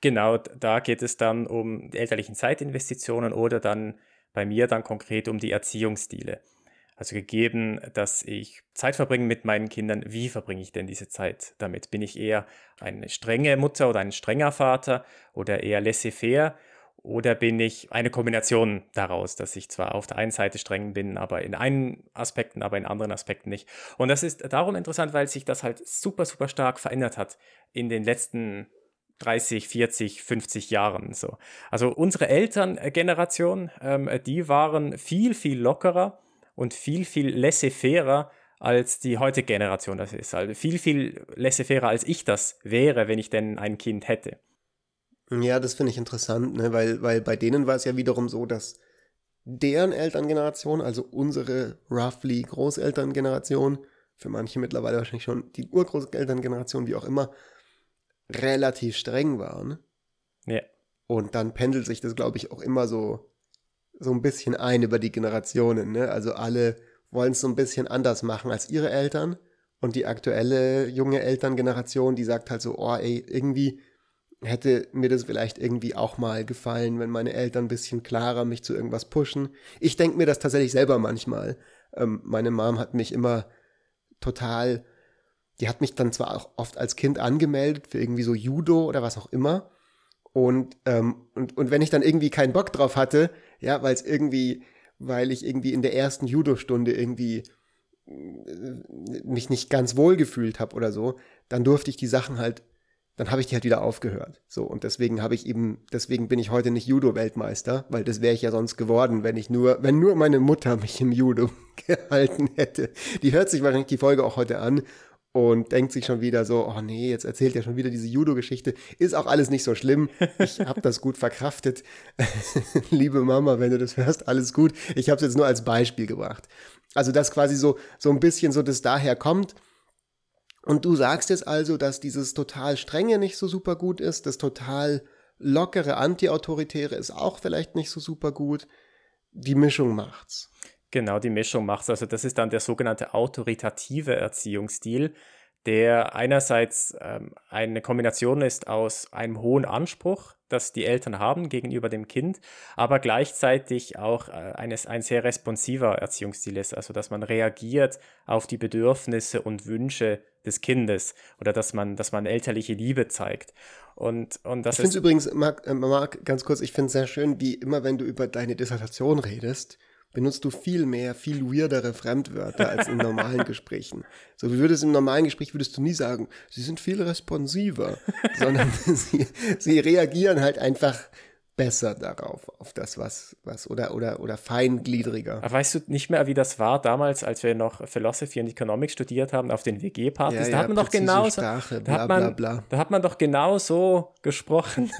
Genau, da geht es dann um die elterlichen Zeitinvestitionen oder dann bei mir dann konkret um die Erziehungsstile. Also gegeben, dass ich Zeit verbringe mit meinen Kindern, wie verbringe ich denn diese Zeit damit? Bin ich eher eine strenge Mutter oder ein strenger Vater oder eher laissez-faire? Oder bin ich eine Kombination daraus, dass ich zwar auf der einen Seite streng bin, aber in einen Aspekten, aber in anderen Aspekten nicht. Und das ist darum interessant, weil sich das halt super, super stark verändert hat in den letzten 30, 40, 50 Jahren so. Also unsere Elterngeneration, ähm, die waren viel, viel lockerer und viel, viel laissez-fairer als die heutige Generation das ist. Also viel, viel laissez-fairer als ich das wäre, wenn ich denn ein Kind hätte. Ja, das finde ich interessant, ne? weil, weil bei denen war es ja wiederum so, dass deren Elterngeneration, also unsere roughly Großelterngeneration, für manche mittlerweile wahrscheinlich schon die Urgroßelterngeneration, wie auch immer, relativ streng waren. Ja. Und dann pendelt sich das, glaube ich, auch immer so, so ein bisschen ein über die Generationen. Ne? Also alle wollen es so ein bisschen anders machen als ihre Eltern. Und die aktuelle junge Elterngeneration, die sagt halt so, oh ey, irgendwie hätte mir das vielleicht irgendwie auch mal gefallen, wenn meine Eltern ein bisschen klarer mich zu irgendwas pushen. Ich denke mir das tatsächlich selber manchmal. Ähm, meine Mom hat mich immer total, die hat mich dann zwar auch oft als Kind angemeldet für irgendwie so Judo oder was auch immer. Und, ähm, und, und wenn ich dann irgendwie keinen Bock drauf hatte, ja, weil es irgendwie, weil ich irgendwie in der ersten Judo-Stunde irgendwie äh, mich nicht ganz wohl gefühlt habe oder so, dann durfte ich die Sachen halt dann habe ich die halt wieder aufgehört. So, und deswegen habe ich eben, deswegen bin ich heute nicht Judo-Weltmeister, weil das wäre ich ja sonst geworden, wenn ich nur, wenn nur meine Mutter mich im Judo <laughs> gehalten hätte. Die hört sich wahrscheinlich die Folge auch heute an und denkt sich schon wieder so, oh nee, jetzt erzählt er schon wieder diese Judo-Geschichte. Ist auch alles nicht so schlimm. Ich <laughs> habe das gut verkraftet. <laughs> Liebe Mama, wenn du das hörst, alles gut. Ich habe es jetzt nur als Beispiel gebracht. Also, dass quasi so, so ein bisschen so das daher kommt und du sagst jetzt also, dass dieses total strenge nicht so super gut ist, das total lockere Anti-Autoritäre ist auch vielleicht nicht so super gut. Die Mischung macht's. Genau, die Mischung macht's. Also das ist dann der sogenannte autoritative Erziehungsstil, der einerseits ähm, eine Kombination ist aus einem hohen Anspruch, das die Eltern haben gegenüber dem Kind, aber gleichzeitig auch äh, eines, ein sehr responsiver Erziehungsstil ist, also dass man reagiert auf die Bedürfnisse und Wünsche des Kindes oder dass man, dass man elterliche Liebe zeigt. Und, und das ich finde es übrigens, Marc, äh, Marc, ganz kurz, ich finde es sehr schön, wie immer, wenn du über deine Dissertation redest, benutzt du viel mehr, viel weirdere Fremdwörter als in normalen Gesprächen. So wie würdest im normalen Gespräch würdest du nie sagen, sie sind viel responsiver, <laughs> sondern <laughs> sie, sie reagieren halt einfach besser darauf, auf das, was, was, oder, oder, oder feingliedriger. Aber weißt du nicht mehr, wie das war damals, als wir noch Philosophy und Economics studiert haben auf den WG-Partys? Ja, da ja, hat man doch genau Sprache, da, hat man, bla, bla. da hat man doch genau so gesprochen.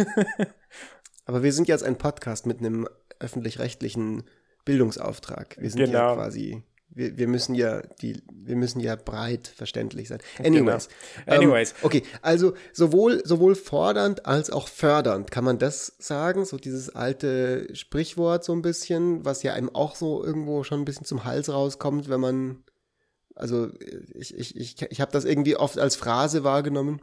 <laughs> Aber wir sind jetzt ein Podcast mit einem öffentlich-rechtlichen Bildungsauftrag. Wir sind genau. ja quasi, wir, wir müssen ja die, wir müssen ja breit verständlich sein. Anyways. Genau. Anyways. Ähm, okay, also sowohl, sowohl fordernd als auch fördernd, kann man das sagen? So dieses alte Sprichwort so ein bisschen, was ja einem auch so irgendwo schon ein bisschen zum Hals rauskommt, wenn man, also ich, ich, ich, ich habe das irgendwie oft als Phrase wahrgenommen.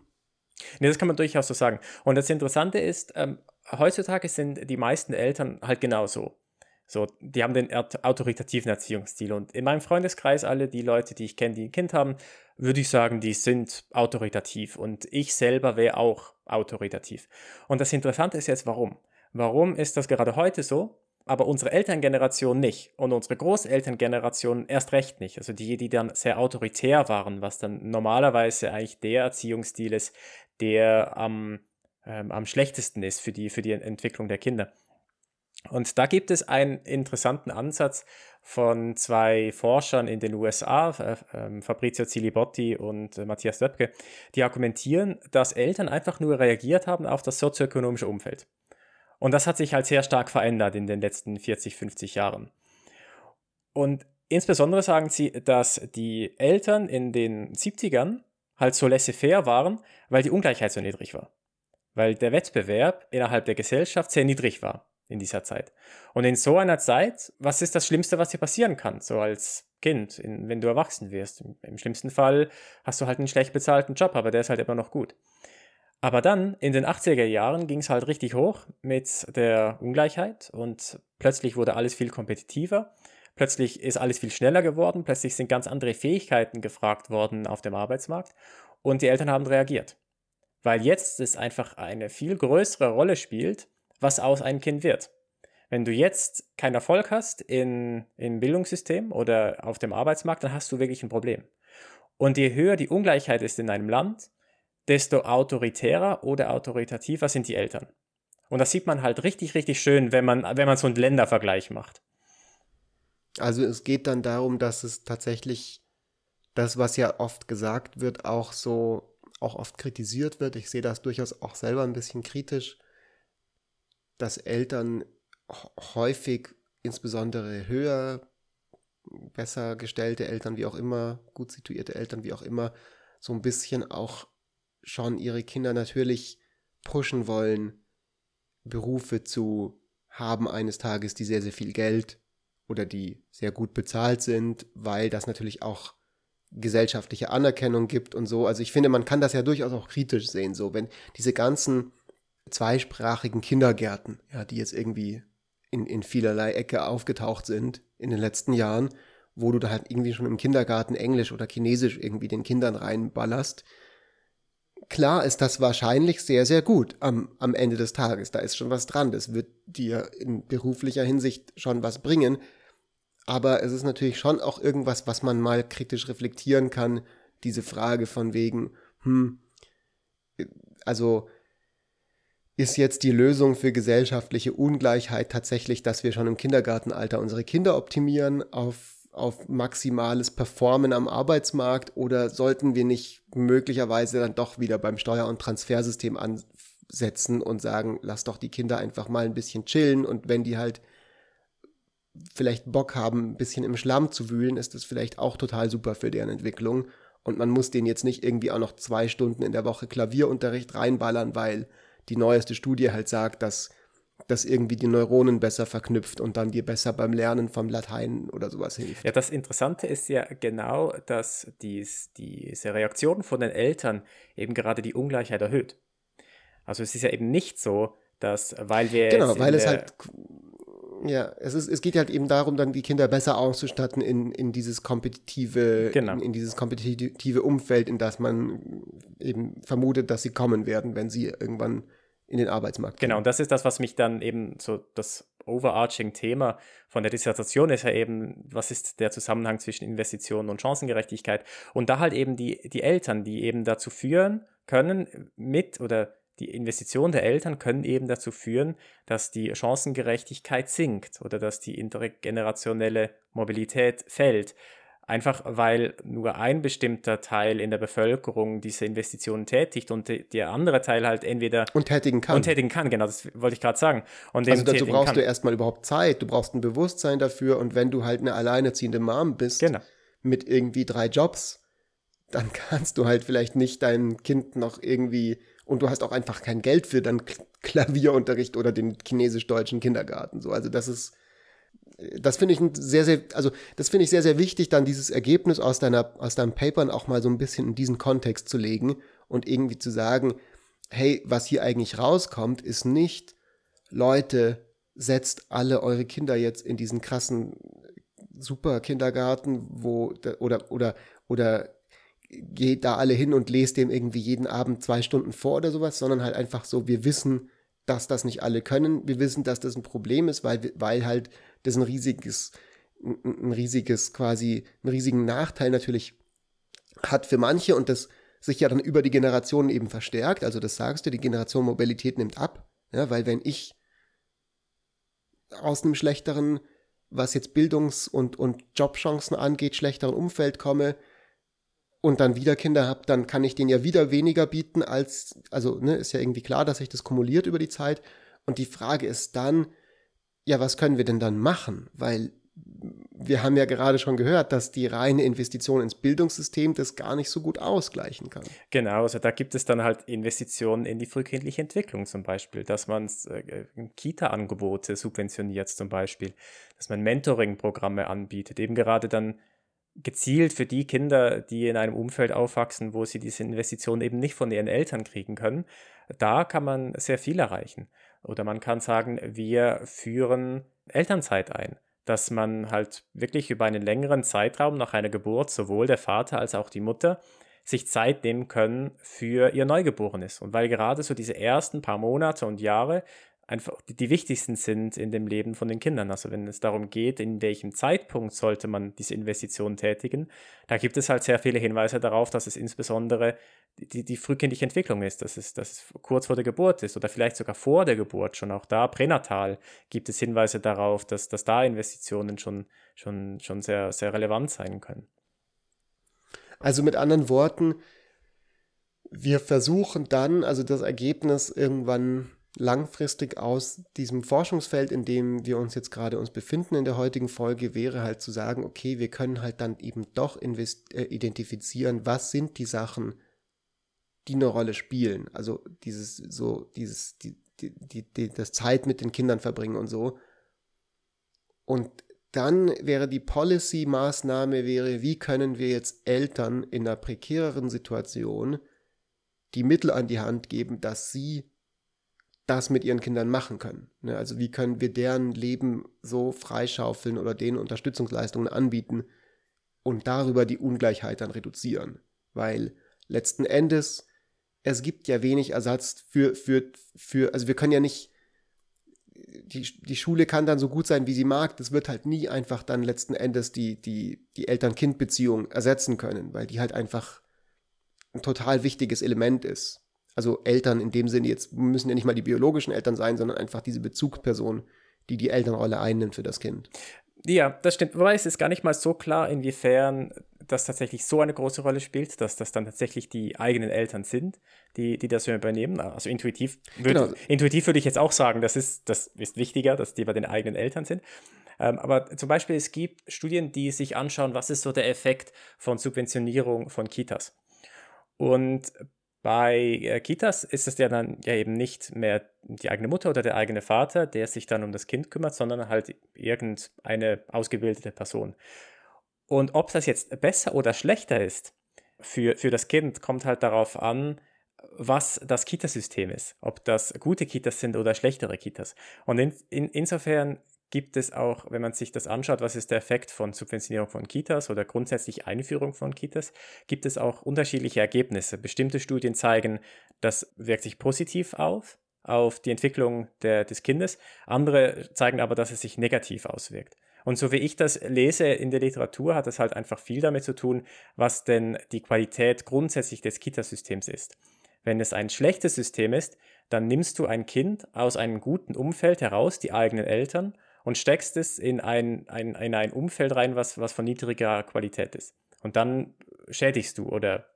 Nee, das kann man durchaus so sagen. Und das Interessante ist, ähm, heutzutage sind die meisten Eltern halt genauso. So, die haben den autoritativen Erziehungsstil. Und in meinem Freundeskreis, alle die Leute, die ich kenne, die ein Kind haben, würde ich sagen, die sind autoritativ. Und ich selber wäre auch autoritativ. Und das Interessante ist jetzt, warum? Warum ist das gerade heute so? Aber unsere Elterngeneration nicht und unsere Großelterngeneration erst recht nicht. Also die, die dann sehr autoritär waren, was dann normalerweise eigentlich der Erziehungsstil ist, der am, ähm, am schlechtesten ist für die, für die Entwicklung der Kinder. Und da gibt es einen interessanten Ansatz von zwei Forschern in den USA, äh, ähm, Fabrizio Zilibotti und äh, Matthias Döpke, die argumentieren, dass Eltern einfach nur reagiert haben auf das sozioökonomische Umfeld. Und das hat sich halt sehr stark verändert in den letzten 40, 50 Jahren. Und insbesondere sagen sie, dass die Eltern in den 70ern halt so laissez-faire waren, weil die Ungleichheit so niedrig war. Weil der Wettbewerb innerhalb der Gesellschaft sehr niedrig war in dieser Zeit. Und in so einer Zeit, was ist das Schlimmste, was dir passieren kann, so als Kind, in, wenn du erwachsen wirst? Im, Im schlimmsten Fall hast du halt einen schlecht bezahlten Job, aber der ist halt immer noch gut. Aber dann, in den 80er Jahren, ging es halt richtig hoch mit der Ungleichheit und plötzlich wurde alles viel kompetitiver. Plötzlich ist alles viel schneller geworden, plötzlich sind ganz andere Fähigkeiten gefragt worden auf dem Arbeitsmarkt und die Eltern haben reagiert. Weil jetzt es einfach eine viel größere Rolle spielt, was aus einem Kind wird. Wenn du jetzt keinen Erfolg hast in, im Bildungssystem oder auf dem Arbeitsmarkt, dann hast du wirklich ein Problem. Und je höher die Ungleichheit ist in einem Land, desto autoritärer oder autoritativer sind die Eltern. Und das sieht man halt richtig, richtig schön, wenn man, wenn man so einen Ländervergleich macht. Also es geht dann darum, dass es tatsächlich das, was ja oft gesagt wird, auch so, auch oft kritisiert wird. Ich sehe das durchaus auch selber ein bisschen kritisch, dass Eltern häufig, insbesondere höher, besser gestellte Eltern, wie auch immer, gut situierte Eltern, wie auch immer, so ein bisschen auch schon ihre Kinder natürlich pushen wollen, Berufe zu haben eines Tages, die sehr, sehr viel Geld oder die sehr gut bezahlt sind, weil das natürlich auch gesellschaftliche Anerkennung gibt und so. Also ich finde, man kann das ja durchaus auch kritisch sehen, so wenn diese ganzen zweisprachigen Kindergärten, ja, die jetzt irgendwie in, in vielerlei Ecke aufgetaucht sind in den letzten Jahren, wo du da halt irgendwie schon im Kindergarten Englisch oder Chinesisch irgendwie den Kindern reinballerst. Klar ist das wahrscheinlich sehr, sehr gut am, am Ende des Tages. Da ist schon was dran. Das wird dir in beruflicher Hinsicht schon was bringen. Aber es ist natürlich schon auch irgendwas, was man mal kritisch reflektieren kann. Diese Frage von wegen, hm, also ist jetzt die Lösung für gesellschaftliche Ungleichheit tatsächlich, dass wir schon im Kindergartenalter unsere Kinder optimieren auf, auf maximales Performen am Arbeitsmarkt? Oder sollten wir nicht möglicherweise dann doch wieder beim Steuer- und Transfersystem ansetzen und sagen, lass doch die Kinder einfach mal ein bisschen chillen? Und wenn die halt vielleicht Bock haben, ein bisschen im Schlamm zu wühlen, ist das vielleicht auch total super für deren Entwicklung. Und man muss denen jetzt nicht irgendwie auch noch zwei Stunden in der Woche Klavierunterricht reinballern, weil die neueste Studie halt sagt, dass das irgendwie die Neuronen besser verknüpft und dann dir besser beim Lernen vom Latein oder sowas hilft. Ja, das Interessante ist ja genau, dass dies, diese Reaktion von den Eltern eben gerade die Ungleichheit erhöht. Also es ist ja eben nicht so, dass, weil wir. Genau, weil es halt ja, es, ist, es geht halt eben darum, dann die Kinder besser auszustatten in, in dieses kompetitive, genau. in, in, dieses kompetitive Umfeld, in das man eben vermutet, dass sie kommen werden, wenn sie irgendwann in den Arbeitsmarkt gehen. Genau, und das ist das, was mich dann eben so das overarching Thema von der Dissertation ist ja eben, was ist der Zusammenhang zwischen Investitionen und Chancengerechtigkeit? Und da halt eben die, die Eltern, die eben dazu führen können, mit oder die Investitionen der Eltern können eben dazu führen, dass die Chancengerechtigkeit sinkt oder dass die intergenerationelle Mobilität fällt. Einfach weil nur ein bestimmter Teil in der Bevölkerung diese Investitionen tätigt und der andere Teil halt entweder. Und tätigen kann. Und tätigen kann, genau, das wollte ich gerade sagen. Und also dazu brauchst kann. du erstmal überhaupt Zeit, du brauchst ein Bewusstsein dafür und wenn du halt eine alleinerziehende Mom bist, genau. mit irgendwie drei Jobs, dann <laughs> kannst du halt vielleicht nicht dein Kind noch irgendwie und du hast auch einfach kein Geld für dann <laughs> Klavierunterricht oder den chinesisch-deutschen Kindergarten. So, also das ist, das finde ich sehr, sehr, also das finde ich sehr, sehr wichtig, dann dieses Ergebnis aus deiner, aus deinem Papern auch mal so ein bisschen in diesen Kontext zu legen und irgendwie zu sagen, hey, was hier eigentlich rauskommt, ist nicht, Leute, setzt alle eure Kinder jetzt in diesen krassen super Kindergarten, wo oder oder oder geht da alle hin und lest dem irgendwie jeden Abend zwei Stunden vor oder sowas, sondern halt einfach so, wir wissen, dass das nicht alle können. Wir wissen, dass das ein Problem ist, weil, weil halt das ein riesiges, ein riesiges quasi, einen riesigen Nachteil natürlich hat für manche und das sich ja dann über die Generationen eben verstärkt. Also das sagst du, die Generation Mobilität nimmt ab, ja, weil wenn ich aus einem schlechteren, was jetzt Bildungs- und, und Jobchancen angeht, schlechteren Umfeld komme, und dann wieder Kinder habe, dann kann ich denen ja wieder weniger bieten als, also ne, ist ja irgendwie klar, dass sich das kumuliert über die Zeit. Und die Frage ist dann, ja, was können wir denn dann machen? Weil wir haben ja gerade schon gehört, dass die reine Investition ins Bildungssystem das gar nicht so gut ausgleichen kann. Genau, also da gibt es dann halt Investitionen in die frühkindliche Entwicklung zum Beispiel, dass man äh, Kita-Angebote subventioniert zum Beispiel, dass man Mentoring-Programme anbietet, eben gerade dann gezielt für die Kinder, die in einem Umfeld aufwachsen, wo sie diese Investition eben nicht von ihren Eltern kriegen können, da kann man sehr viel erreichen. Oder man kann sagen, wir führen Elternzeit ein, dass man halt wirklich über einen längeren Zeitraum nach einer Geburt sowohl der Vater als auch die Mutter sich Zeit nehmen können für ihr Neugeborenes. Und weil gerade so diese ersten paar Monate und Jahre einfach die, wichtigsten sind in dem Leben von den Kindern. Also wenn es darum geht, in welchem Zeitpunkt sollte man diese Investition tätigen, da gibt es halt sehr viele Hinweise darauf, dass es insbesondere die, die frühkindliche Entwicklung ist, dass es, dass es kurz vor der Geburt ist oder vielleicht sogar vor der Geburt schon. Auch da pränatal gibt es Hinweise darauf, dass, dass da Investitionen schon, schon, schon sehr, sehr relevant sein können. Also mit anderen Worten, wir versuchen dann, also das Ergebnis irgendwann langfristig aus diesem Forschungsfeld, in dem wir uns jetzt gerade uns befinden in der heutigen Folge, wäre halt zu sagen, okay, wir können halt dann eben doch äh, identifizieren, was sind die Sachen, die eine Rolle spielen. Also dieses, so, dieses, die, die, die, das Zeit mit den Kindern verbringen und so. Und dann wäre die Policy-Maßnahme wäre, wie können wir jetzt Eltern in einer prekäreren Situation die Mittel an die Hand geben, dass sie das mit ihren Kindern machen können. Ne? Also wie können wir deren Leben so freischaufeln oder denen Unterstützungsleistungen anbieten und darüber die Ungleichheit dann reduzieren. Weil letzten Endes, es gibt ja wenig Ersatz für, für, für also wir können ja nicht, die, die Schule kann dann so gut sein, wie sie mag, das wird halt nie einfach dann letzten Endes die, die, die Eltern-Kind-Beziehung ersetzen können, weil die halt einfach ein total wichtiges Element ist. Also Eltern in dem Sinne jetzt müssen ja nicht mal die biologischen Eltern sein, sondern einfach diese Bezugsperson, die die Elternrolle einnimmt für das Kind. Ja, das stimmt. Wobei es ist gar nicht mal so klar, inwiefern das tatsächlich so eine große Rolle spielt, dass das dann tatsächlich die eigenen Eltern sind, die, die das übernehmen. Also intuitiv, würd, genau. intuitiv würde ich jetzt auch sagen, das ist, das ist wichtiger, dass die bei den eigenen Eltern sind. Ähm, aber zum Beispiel, es gibt Studien, die sich anschauen, was ist so der Effekt von Subventionierung von Kitas. Und bei äh, Kitas ist es ja dann ja eben nicht mehr die eigene Mutter oder der eigene Vater, der sich dann um das Kind kümmert, sondern halt irgendeine ausgebildete Person. Und ob das jetzt besser oder schlechter ist für, für das Kind, kommt halt darauf an, was das Kitasystem ist. Ob das gute Kitas sind oder schlechtere Kitas. Und in, in, insofern gibt es auch, wenn man sich das anschaut, was ist der Effekt von Subventionierung von Kitas oder grundsätzlich Einführung von Kitas, gibt es auch unterschiedliche Ergebnisse. Bestimmte Studien zeigen, das wirkt sich positiv auf, auf die Entwicklung der, des Kindes. Andere zeigen aber, dass es sich negativ auswirkt. Und so wie ich das lese in der Literatur, hat das halt einfach viel damit zu tun, was denn die Qualität grundsätzlich des Kitasystems ist. Wenn es ein schlechtes System ist, dann nimmst du ein Kind aus einem guten Umfeld heraus, die eigenen Eltern, und steckst es in ein, ein, in ein Umfeld rein, was, was von niedriger Qualität ist. Und dann schädigst du oder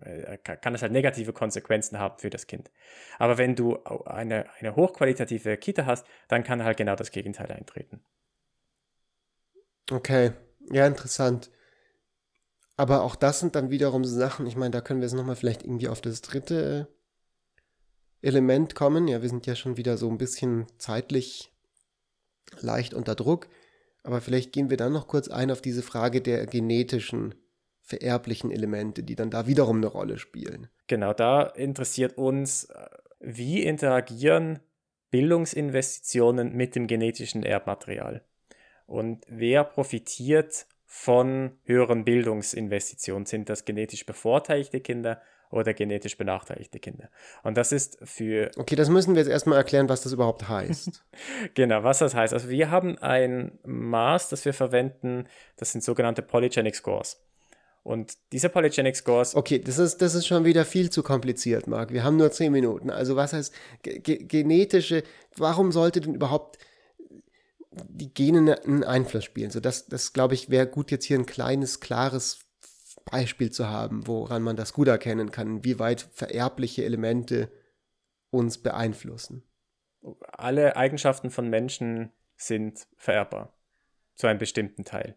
äh, kann es halt negative Konsequenzen haben für das Kind. Aber wenn du eine, eine hochqualitative Kita hast, dann kann halt genau das Gegenteil eintreten. Okay, ja, interessant. Aber auch das sind dann wiederum so Sachen, ich meine, da können wir jetzt nochmal vielleicht irgendwie auf das dritte Element kommen. Ja, wir sind ja schon wieder so ein bisschen zeitlich leicht unter Druck. Aber vielleicht gehen wir dann noch kurz ein auf diese Frage der genetischen, vererblichen Elemente, die dann da wiederum eine Rolle spielen. Genau, da interessiert uns, äh, wie interagieren Bildungsinvestitionen mit dem genetischen Erbmaterial? Und wer profitiert von höheren Bildungsinvestitionen? Sind das genetisch bevorteiligte Kinder oder genetisch benachteiligte Kinder. Und das ist für. Okay, das müssen wir jetzt erstmal erklären, was das überhaupt heißt. <laughs> genau, was das heißt. Also wir haben ein Maß, das wir verwenden, das sind sogenannte Polygenic Scores. Und diese Polygenic Scores. Okay, das ist, das ist schon wieder viel zu kompliziert, Marc. Wir haben nur zehn Minuten. Also, was heißt ge genetische. Warum sollte denn überhaupt die Gene einen Einfluss spielen? So, das, das glaube ich, wäre gut, jetzt hier ein kleines, klares Beispiel zu haben, woran man das gut erkennen kann, wie weit vererbliche Elemente uns beeinflussen. Alle Eigenschaften von Menschen sind vererbbar, zu einem bestimmten Teil.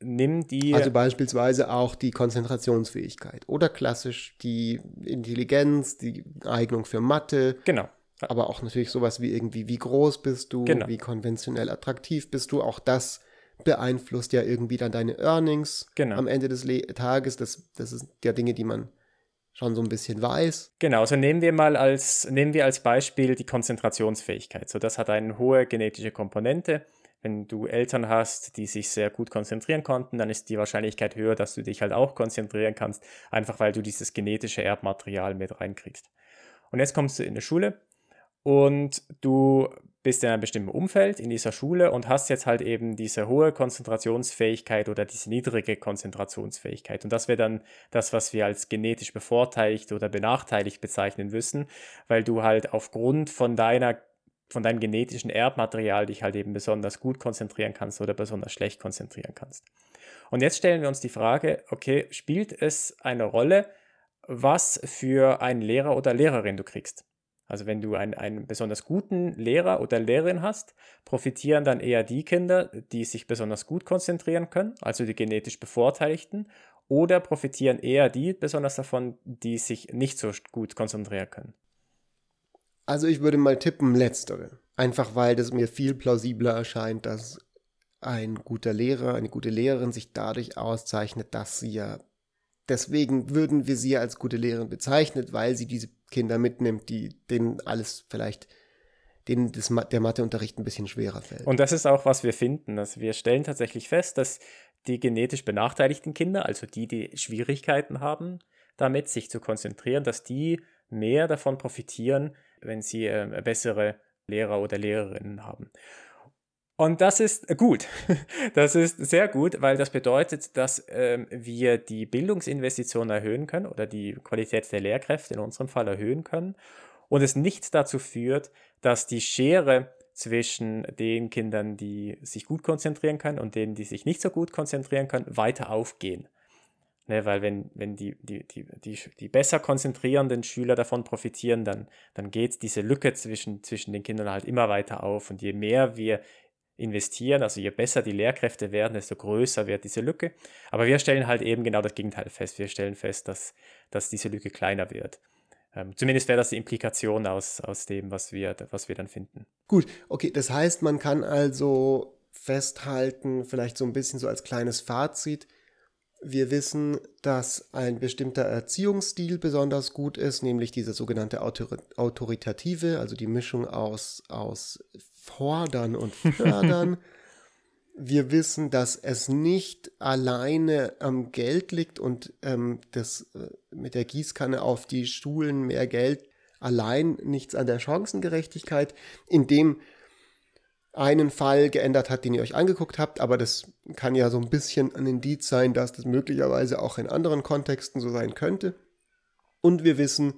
Nimm die. Also beispielsweise auch die Konzentrationsfähigkeit oder klassisch die Intelligenz, die Eignung für Mathe. Genau. Aber auch natürlich sowas wie irgendwie, wie groß bist du, genau. wie konventionell attraktiv bist du. Auch das beeinflusst ja irgendwie dann deine Earnings genau. am Ende des Le Tages. Das, das ist ja Dinge, die man schon so ein bisschen weiß. Genau, also nehmen wir mal als, nehmen wir als Beispiel die Konzentrationsfähigkeit. So, das hat eine hohe genetische Komponente. Wenn du Eltern hast, die sich sehr gut konzentrieren konnten, dann ist die Wahrscheinlichkeit höher, dass du dich halt auch konzentrieren kannst, einfach weil du dieses genetische Erbmaterial mit reinkriegst. Und jetzt kommst du in die Schule und du bist in einem bestimmten Umfeld in dieser Schule und hast jetzt halt eben diese hohe Konzentrationsfähigkeit oder diese niedrige Konzentrationsfähigkeit. Und das wäre dann das, was wir als genetisch bevorteiligt oder benachteiligt bezeichnen müssen, weil du halt aufgrund von deiner von deinem genetischen Erbmaterial dich halt eben besonders gut konzentrieren kannst oder besonders schlecht konzentrieren kannst. Und jetzt stellen wir uns die Frage, okay, spielt es eine Rolle, was für einen Lehrer oder Lehrerin du kriegst? Also wenn du einen, einen besonders guten Lehrer oder Lehrerin hast, profitieren dann eher die Kinder, die sich besonders gut konzentrieren können, also die genetisch Bevorteiligten, oder profitieren eher die besonders davon, die sich nicht so gut konzentrieren können. Also ich würde mal tippen letztere. Einfach weil das mir viel plausibler erscheint, dass ein guter Lehrer, eine gute Lehrerin sich dadurch auszeichnet, dass sie ja, deswegen würden wir sie als gute Lehrerin bezeichnet, weil sie diese Kinder mitnimmt, die denen alles vielleicht, denen das, der Matheunterricht ein bisschen schwerer fällt. Und das ist auch, was wir finden. Also wir stellen tatsächlich fest, dass die genetisch benachteiligten Kinder, also die, die Schwierigkeiten haben, damit sich zu konzentrieren, dass die mehr davon profitieren, wenn sie äh, bessere Lehrer oder Lehrerinnen haben. Und das ist gut. <laughs> Das ist sehr gut, weil das bedeutet, dass ähm, wir die Bildungsinvestitionen erhöhen können oder die Qualität der Lehrkräfte in unserem Fall erhöhen können und es nicht dazu führt, dass die Schere zwischen den Kindern, die sich gut konzentrieren können und denen, die sich nicht so gut konzentrieren können, weiter aufgehen. Ne, weil wenn, wenn die, die, die, die, die besser konzentrierenden Schüler davon profitieren, dann, dann geht diese Lücke zwischen, zwischen den Kindern halt immer weiter auf. Und je mehr wir investieren, also je besser die Lehrkräfte werden, desto größer wird diese Lücke. Aber wir stellen halt eben genau das Gegenteil fest. Wir stellen fest, dass, dass diese Lücke kleiner wird. Ähm, zumindest wäre das die Implikation aus, aus dem, was wir, was wir dann finden. Gut, okay, das heißt, man kann also festhalten, vielleicht so ein bisschen so als kleines Fazit, wir wissen, dass ein bestimmter Erziehungsstil besonders gut ist, nämlich dieser sogenannte Autor autoritative, also die Mischung aus, aus Fordern und <laughs> Fördern. Wir wissen, dass es nicht alleine am Geld liegt und ähm, das äh, mit der Gießkanne auf die Schulen mehr Geld allein nichts an der Chancengerechtigkeit, indem einen Fall geändert hat, den ihr euch angeguckt habt, aber das kann ja so ein bisschen ein Indiz sein, dass das möglicherweise auch in anderen Kontexten so sein könnte. Und wir wissen,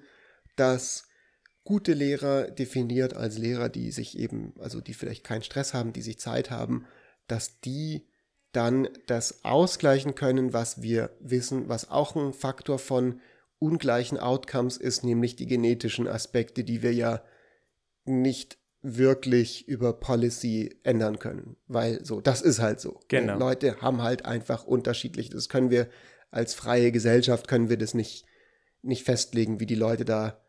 dass gute Lehrer definiert als Lehrer, die sich eben, also die vielleicht keinen Stress haben, die sich Zeit haben, dass die dann das ausgleichen können, was wir wissen, was auch ein Faktor von ungleichen Outcomes ist, nämlich die genetischen Aspekte, die wir ja nicht wirklich über Policy ändern können. Weil so, das ist halt so. Genau. Leute haben halt einfach unterschiedlich. Das können wir als freie Gesellschaft können wir das nicht, nicht festlegen, wie die Leute da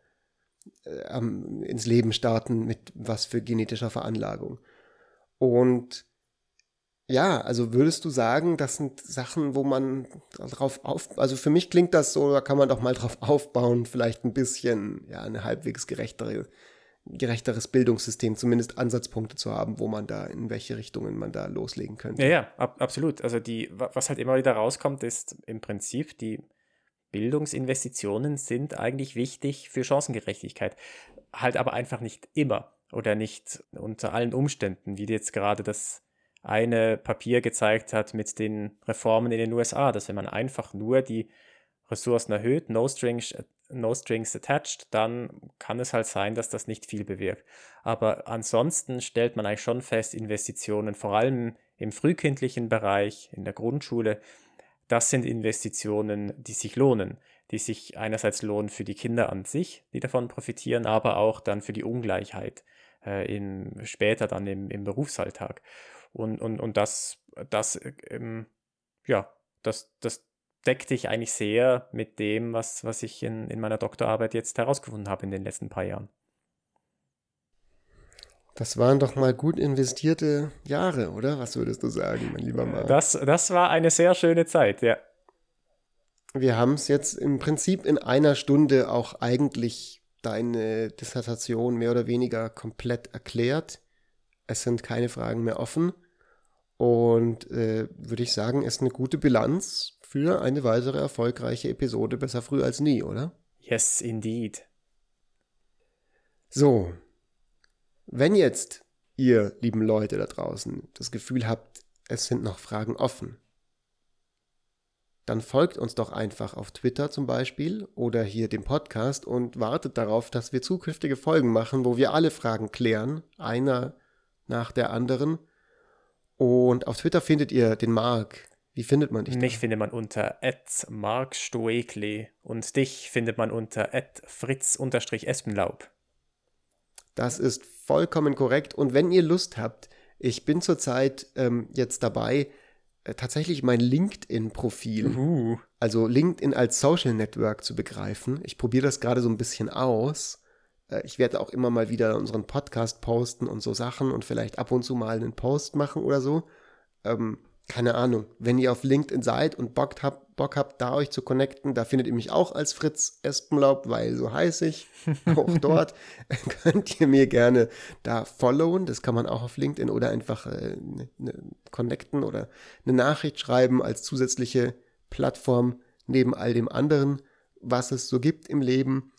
äh, ins Leben starten, mit was für genetischer Veranlagung. Und ja, also würdest du sagen, das sind Sachen, wo man drauf auf, also für mich klingt das so, da kann man doch mal drauf aufbauen, vielleicht ein bisschen, ja, eine halbwegs gerechtere gerechteres Bildungssystem, zumindest Ansatzpunkte zu haben, wo man da, in welche Richtungen man da loslegen könnte. Ja, ja, ab, absolut. Also die, was halt immer wieder rauskommt, ist im Prinzip, die Bildungsinvestitionen sind eigentlich wichtig für Chancengerechtigkeit. Halt aber einfach nicht immer oder nicht unter allen Umständen, wie jetzt gerade das eine Papier gezeigt hat mit den Reformen in den USA, dass wenn man einfach nur die Ressourcen erhöht, no strings, no strings attached, dann kann es halt sein, dass das nicht viel bewirkt. Aber ansonsten stellt man eigentlich schon fest, Investitionen, vor allem im frühkindlichen Bereich, in der Grundschule, das sind Investitionen, die sich lohnen, die sich einerseits lohnen für die Kinder an sich, die davon profitieren, aber auch dann für die Ungleichheit äh, in, später dann im, im Berufsalltag. Und, und, und das, das, ähm, ja, das, das deckt sich eigentlich sehr mit dem, was, was ich in, in meiner Doktorarbeit jetzt herausgefunden habe in den letzten paar Jahren. Das waren doch mal gut investierte Jahre, oder? Was würdest du sagen, mein lieber Mann? Das, das war eine sehr schöne Zeit, ja. Wir haben es jetzt im Prinzip in einer Stunde auch eigentlich deine Dissertation mehr oder weniger komplett erklärt. Es sind keine Fragen mehr offen. Und äh, würde ich sagen, ist eine gute Bilanz für eine weitere erfolgreiche Episode besser früh als nie, oder? Yes, indeed. So, Wenn jetzt ihr, lieben Leute da draußen, das Gefühl habt, es sind noch Fragen offen, dann folgt uns doch einfach auf Twitter zum Beispiel oder hier dem Podcast und wartet darauf, dass wir zukünftige Folgen machen, wo wir alle Fragen klären, einer nach der anderen. Und auf Twitter findet ihr den Mark. Wie findet man dich? Mich da? findet man unter @markstoekli und dich findet man unter fritz-espenlaub. Das ist vollkommen korrekt. Und wenn ihr Lust habt, ich bin zurzeit ähm, jetzt dabei, äh, tatsächlich mein LinkedIn-Profil, uh. also LinkedIn als Social Network zu begreifen. Ich probiere das gerade so ein bisschen aus. Äh, ich werde auch immer mal wieder unseren Podcast posten und so Sachen und vielleicht ab und zu mal einen Post machen oder so. Ähm, keine Ahnung, wenn ihr auf LinkedIn seid und Bock habt, Bock habt, da euch zu connecten, da findet ihr mich auch als Fritz Espenlaub, weil so heiße ich. <laughs> Auch dort <laughs> könnt ihr mir gerne da followen. Das kann man auch auf LinkedIn oder einfach äh, ne, ne, connecten oder eine Nachricht schreiben als zusätzliche Plattform neben all dem anderen, was es so gibt im Leben.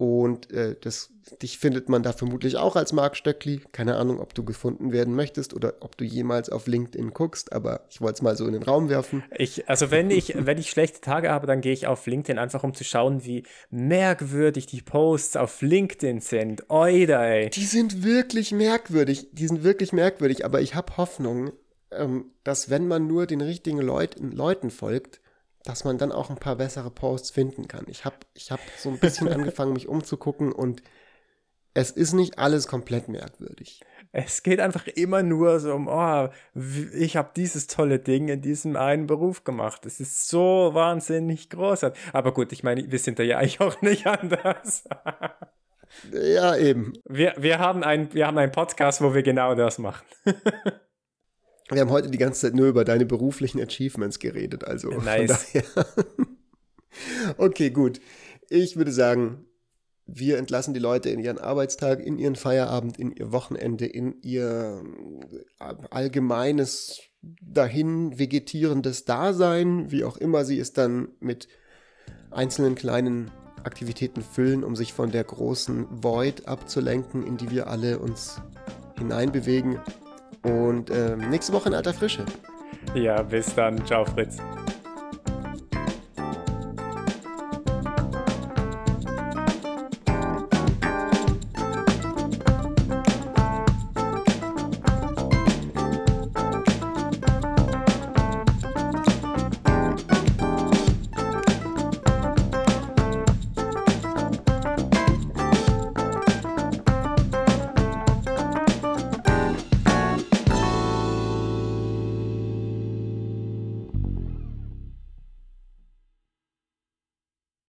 Und äh, das, dich findet man da vermutlich auch als Mark Stöckli. Keine Ahnung, ob du gefunden werden möchtest oder ob du jemals auf LinkedIn guckst, aber ich wollte es mal so in den Raum werfen. Ich, also wenn ich, <laughs> wenn ich schlechte Tage habe, dann gehe ich auf LinkedIn einfach, um zu schauen, wie merkwürdig die Posts auf LinkedIn sind. Oida, ey. Die sind wirklich merkwürdig. Die sind wirklich merkwürdig, aber ich habe Hoffnung, ähm, dass wenn man nur den richtigen Leut Leuten folgt, dass man dann auch ein paar bessere Posts finden kann. Ich habe ich hab so ein bisschen <laughs> angefangen, mich umzugucken und es ist nicht alles komplett merkwürdig. Es geht einfach immer nur so um, oh, ich habe dieses tolle Ding in diesem einen Beruf gemacht. Es ist so wahnsinnig großartig. Aber gut, ich meine, wir sind da ja eigentlich auch nicht anders. ja, eben. Wir, wir, haben ein, wir haben einen Podcast, wo wir genau das machen. <laughs> Wir haben heute die ganze Zeit nur über deine beruflichen Achievements geredet, also nice. <laughs> okay, gut. Ich würde sagen, wir entlassen die Leute in ihren Arbeitstag, in ihren Feierabend, in ihr Wochenende, in ihr äh, allgemeines dahin vegetierendes Dasein, wie auch immer sie es dann mit einzelnen kleinen Aktivitäten füllen, um sich von der großen Void abzulenken, in die wir alle uns hineinbewegen. Und äh, nächste Woche in alter Frische. Ja, bis dann. Ciao, Fritz.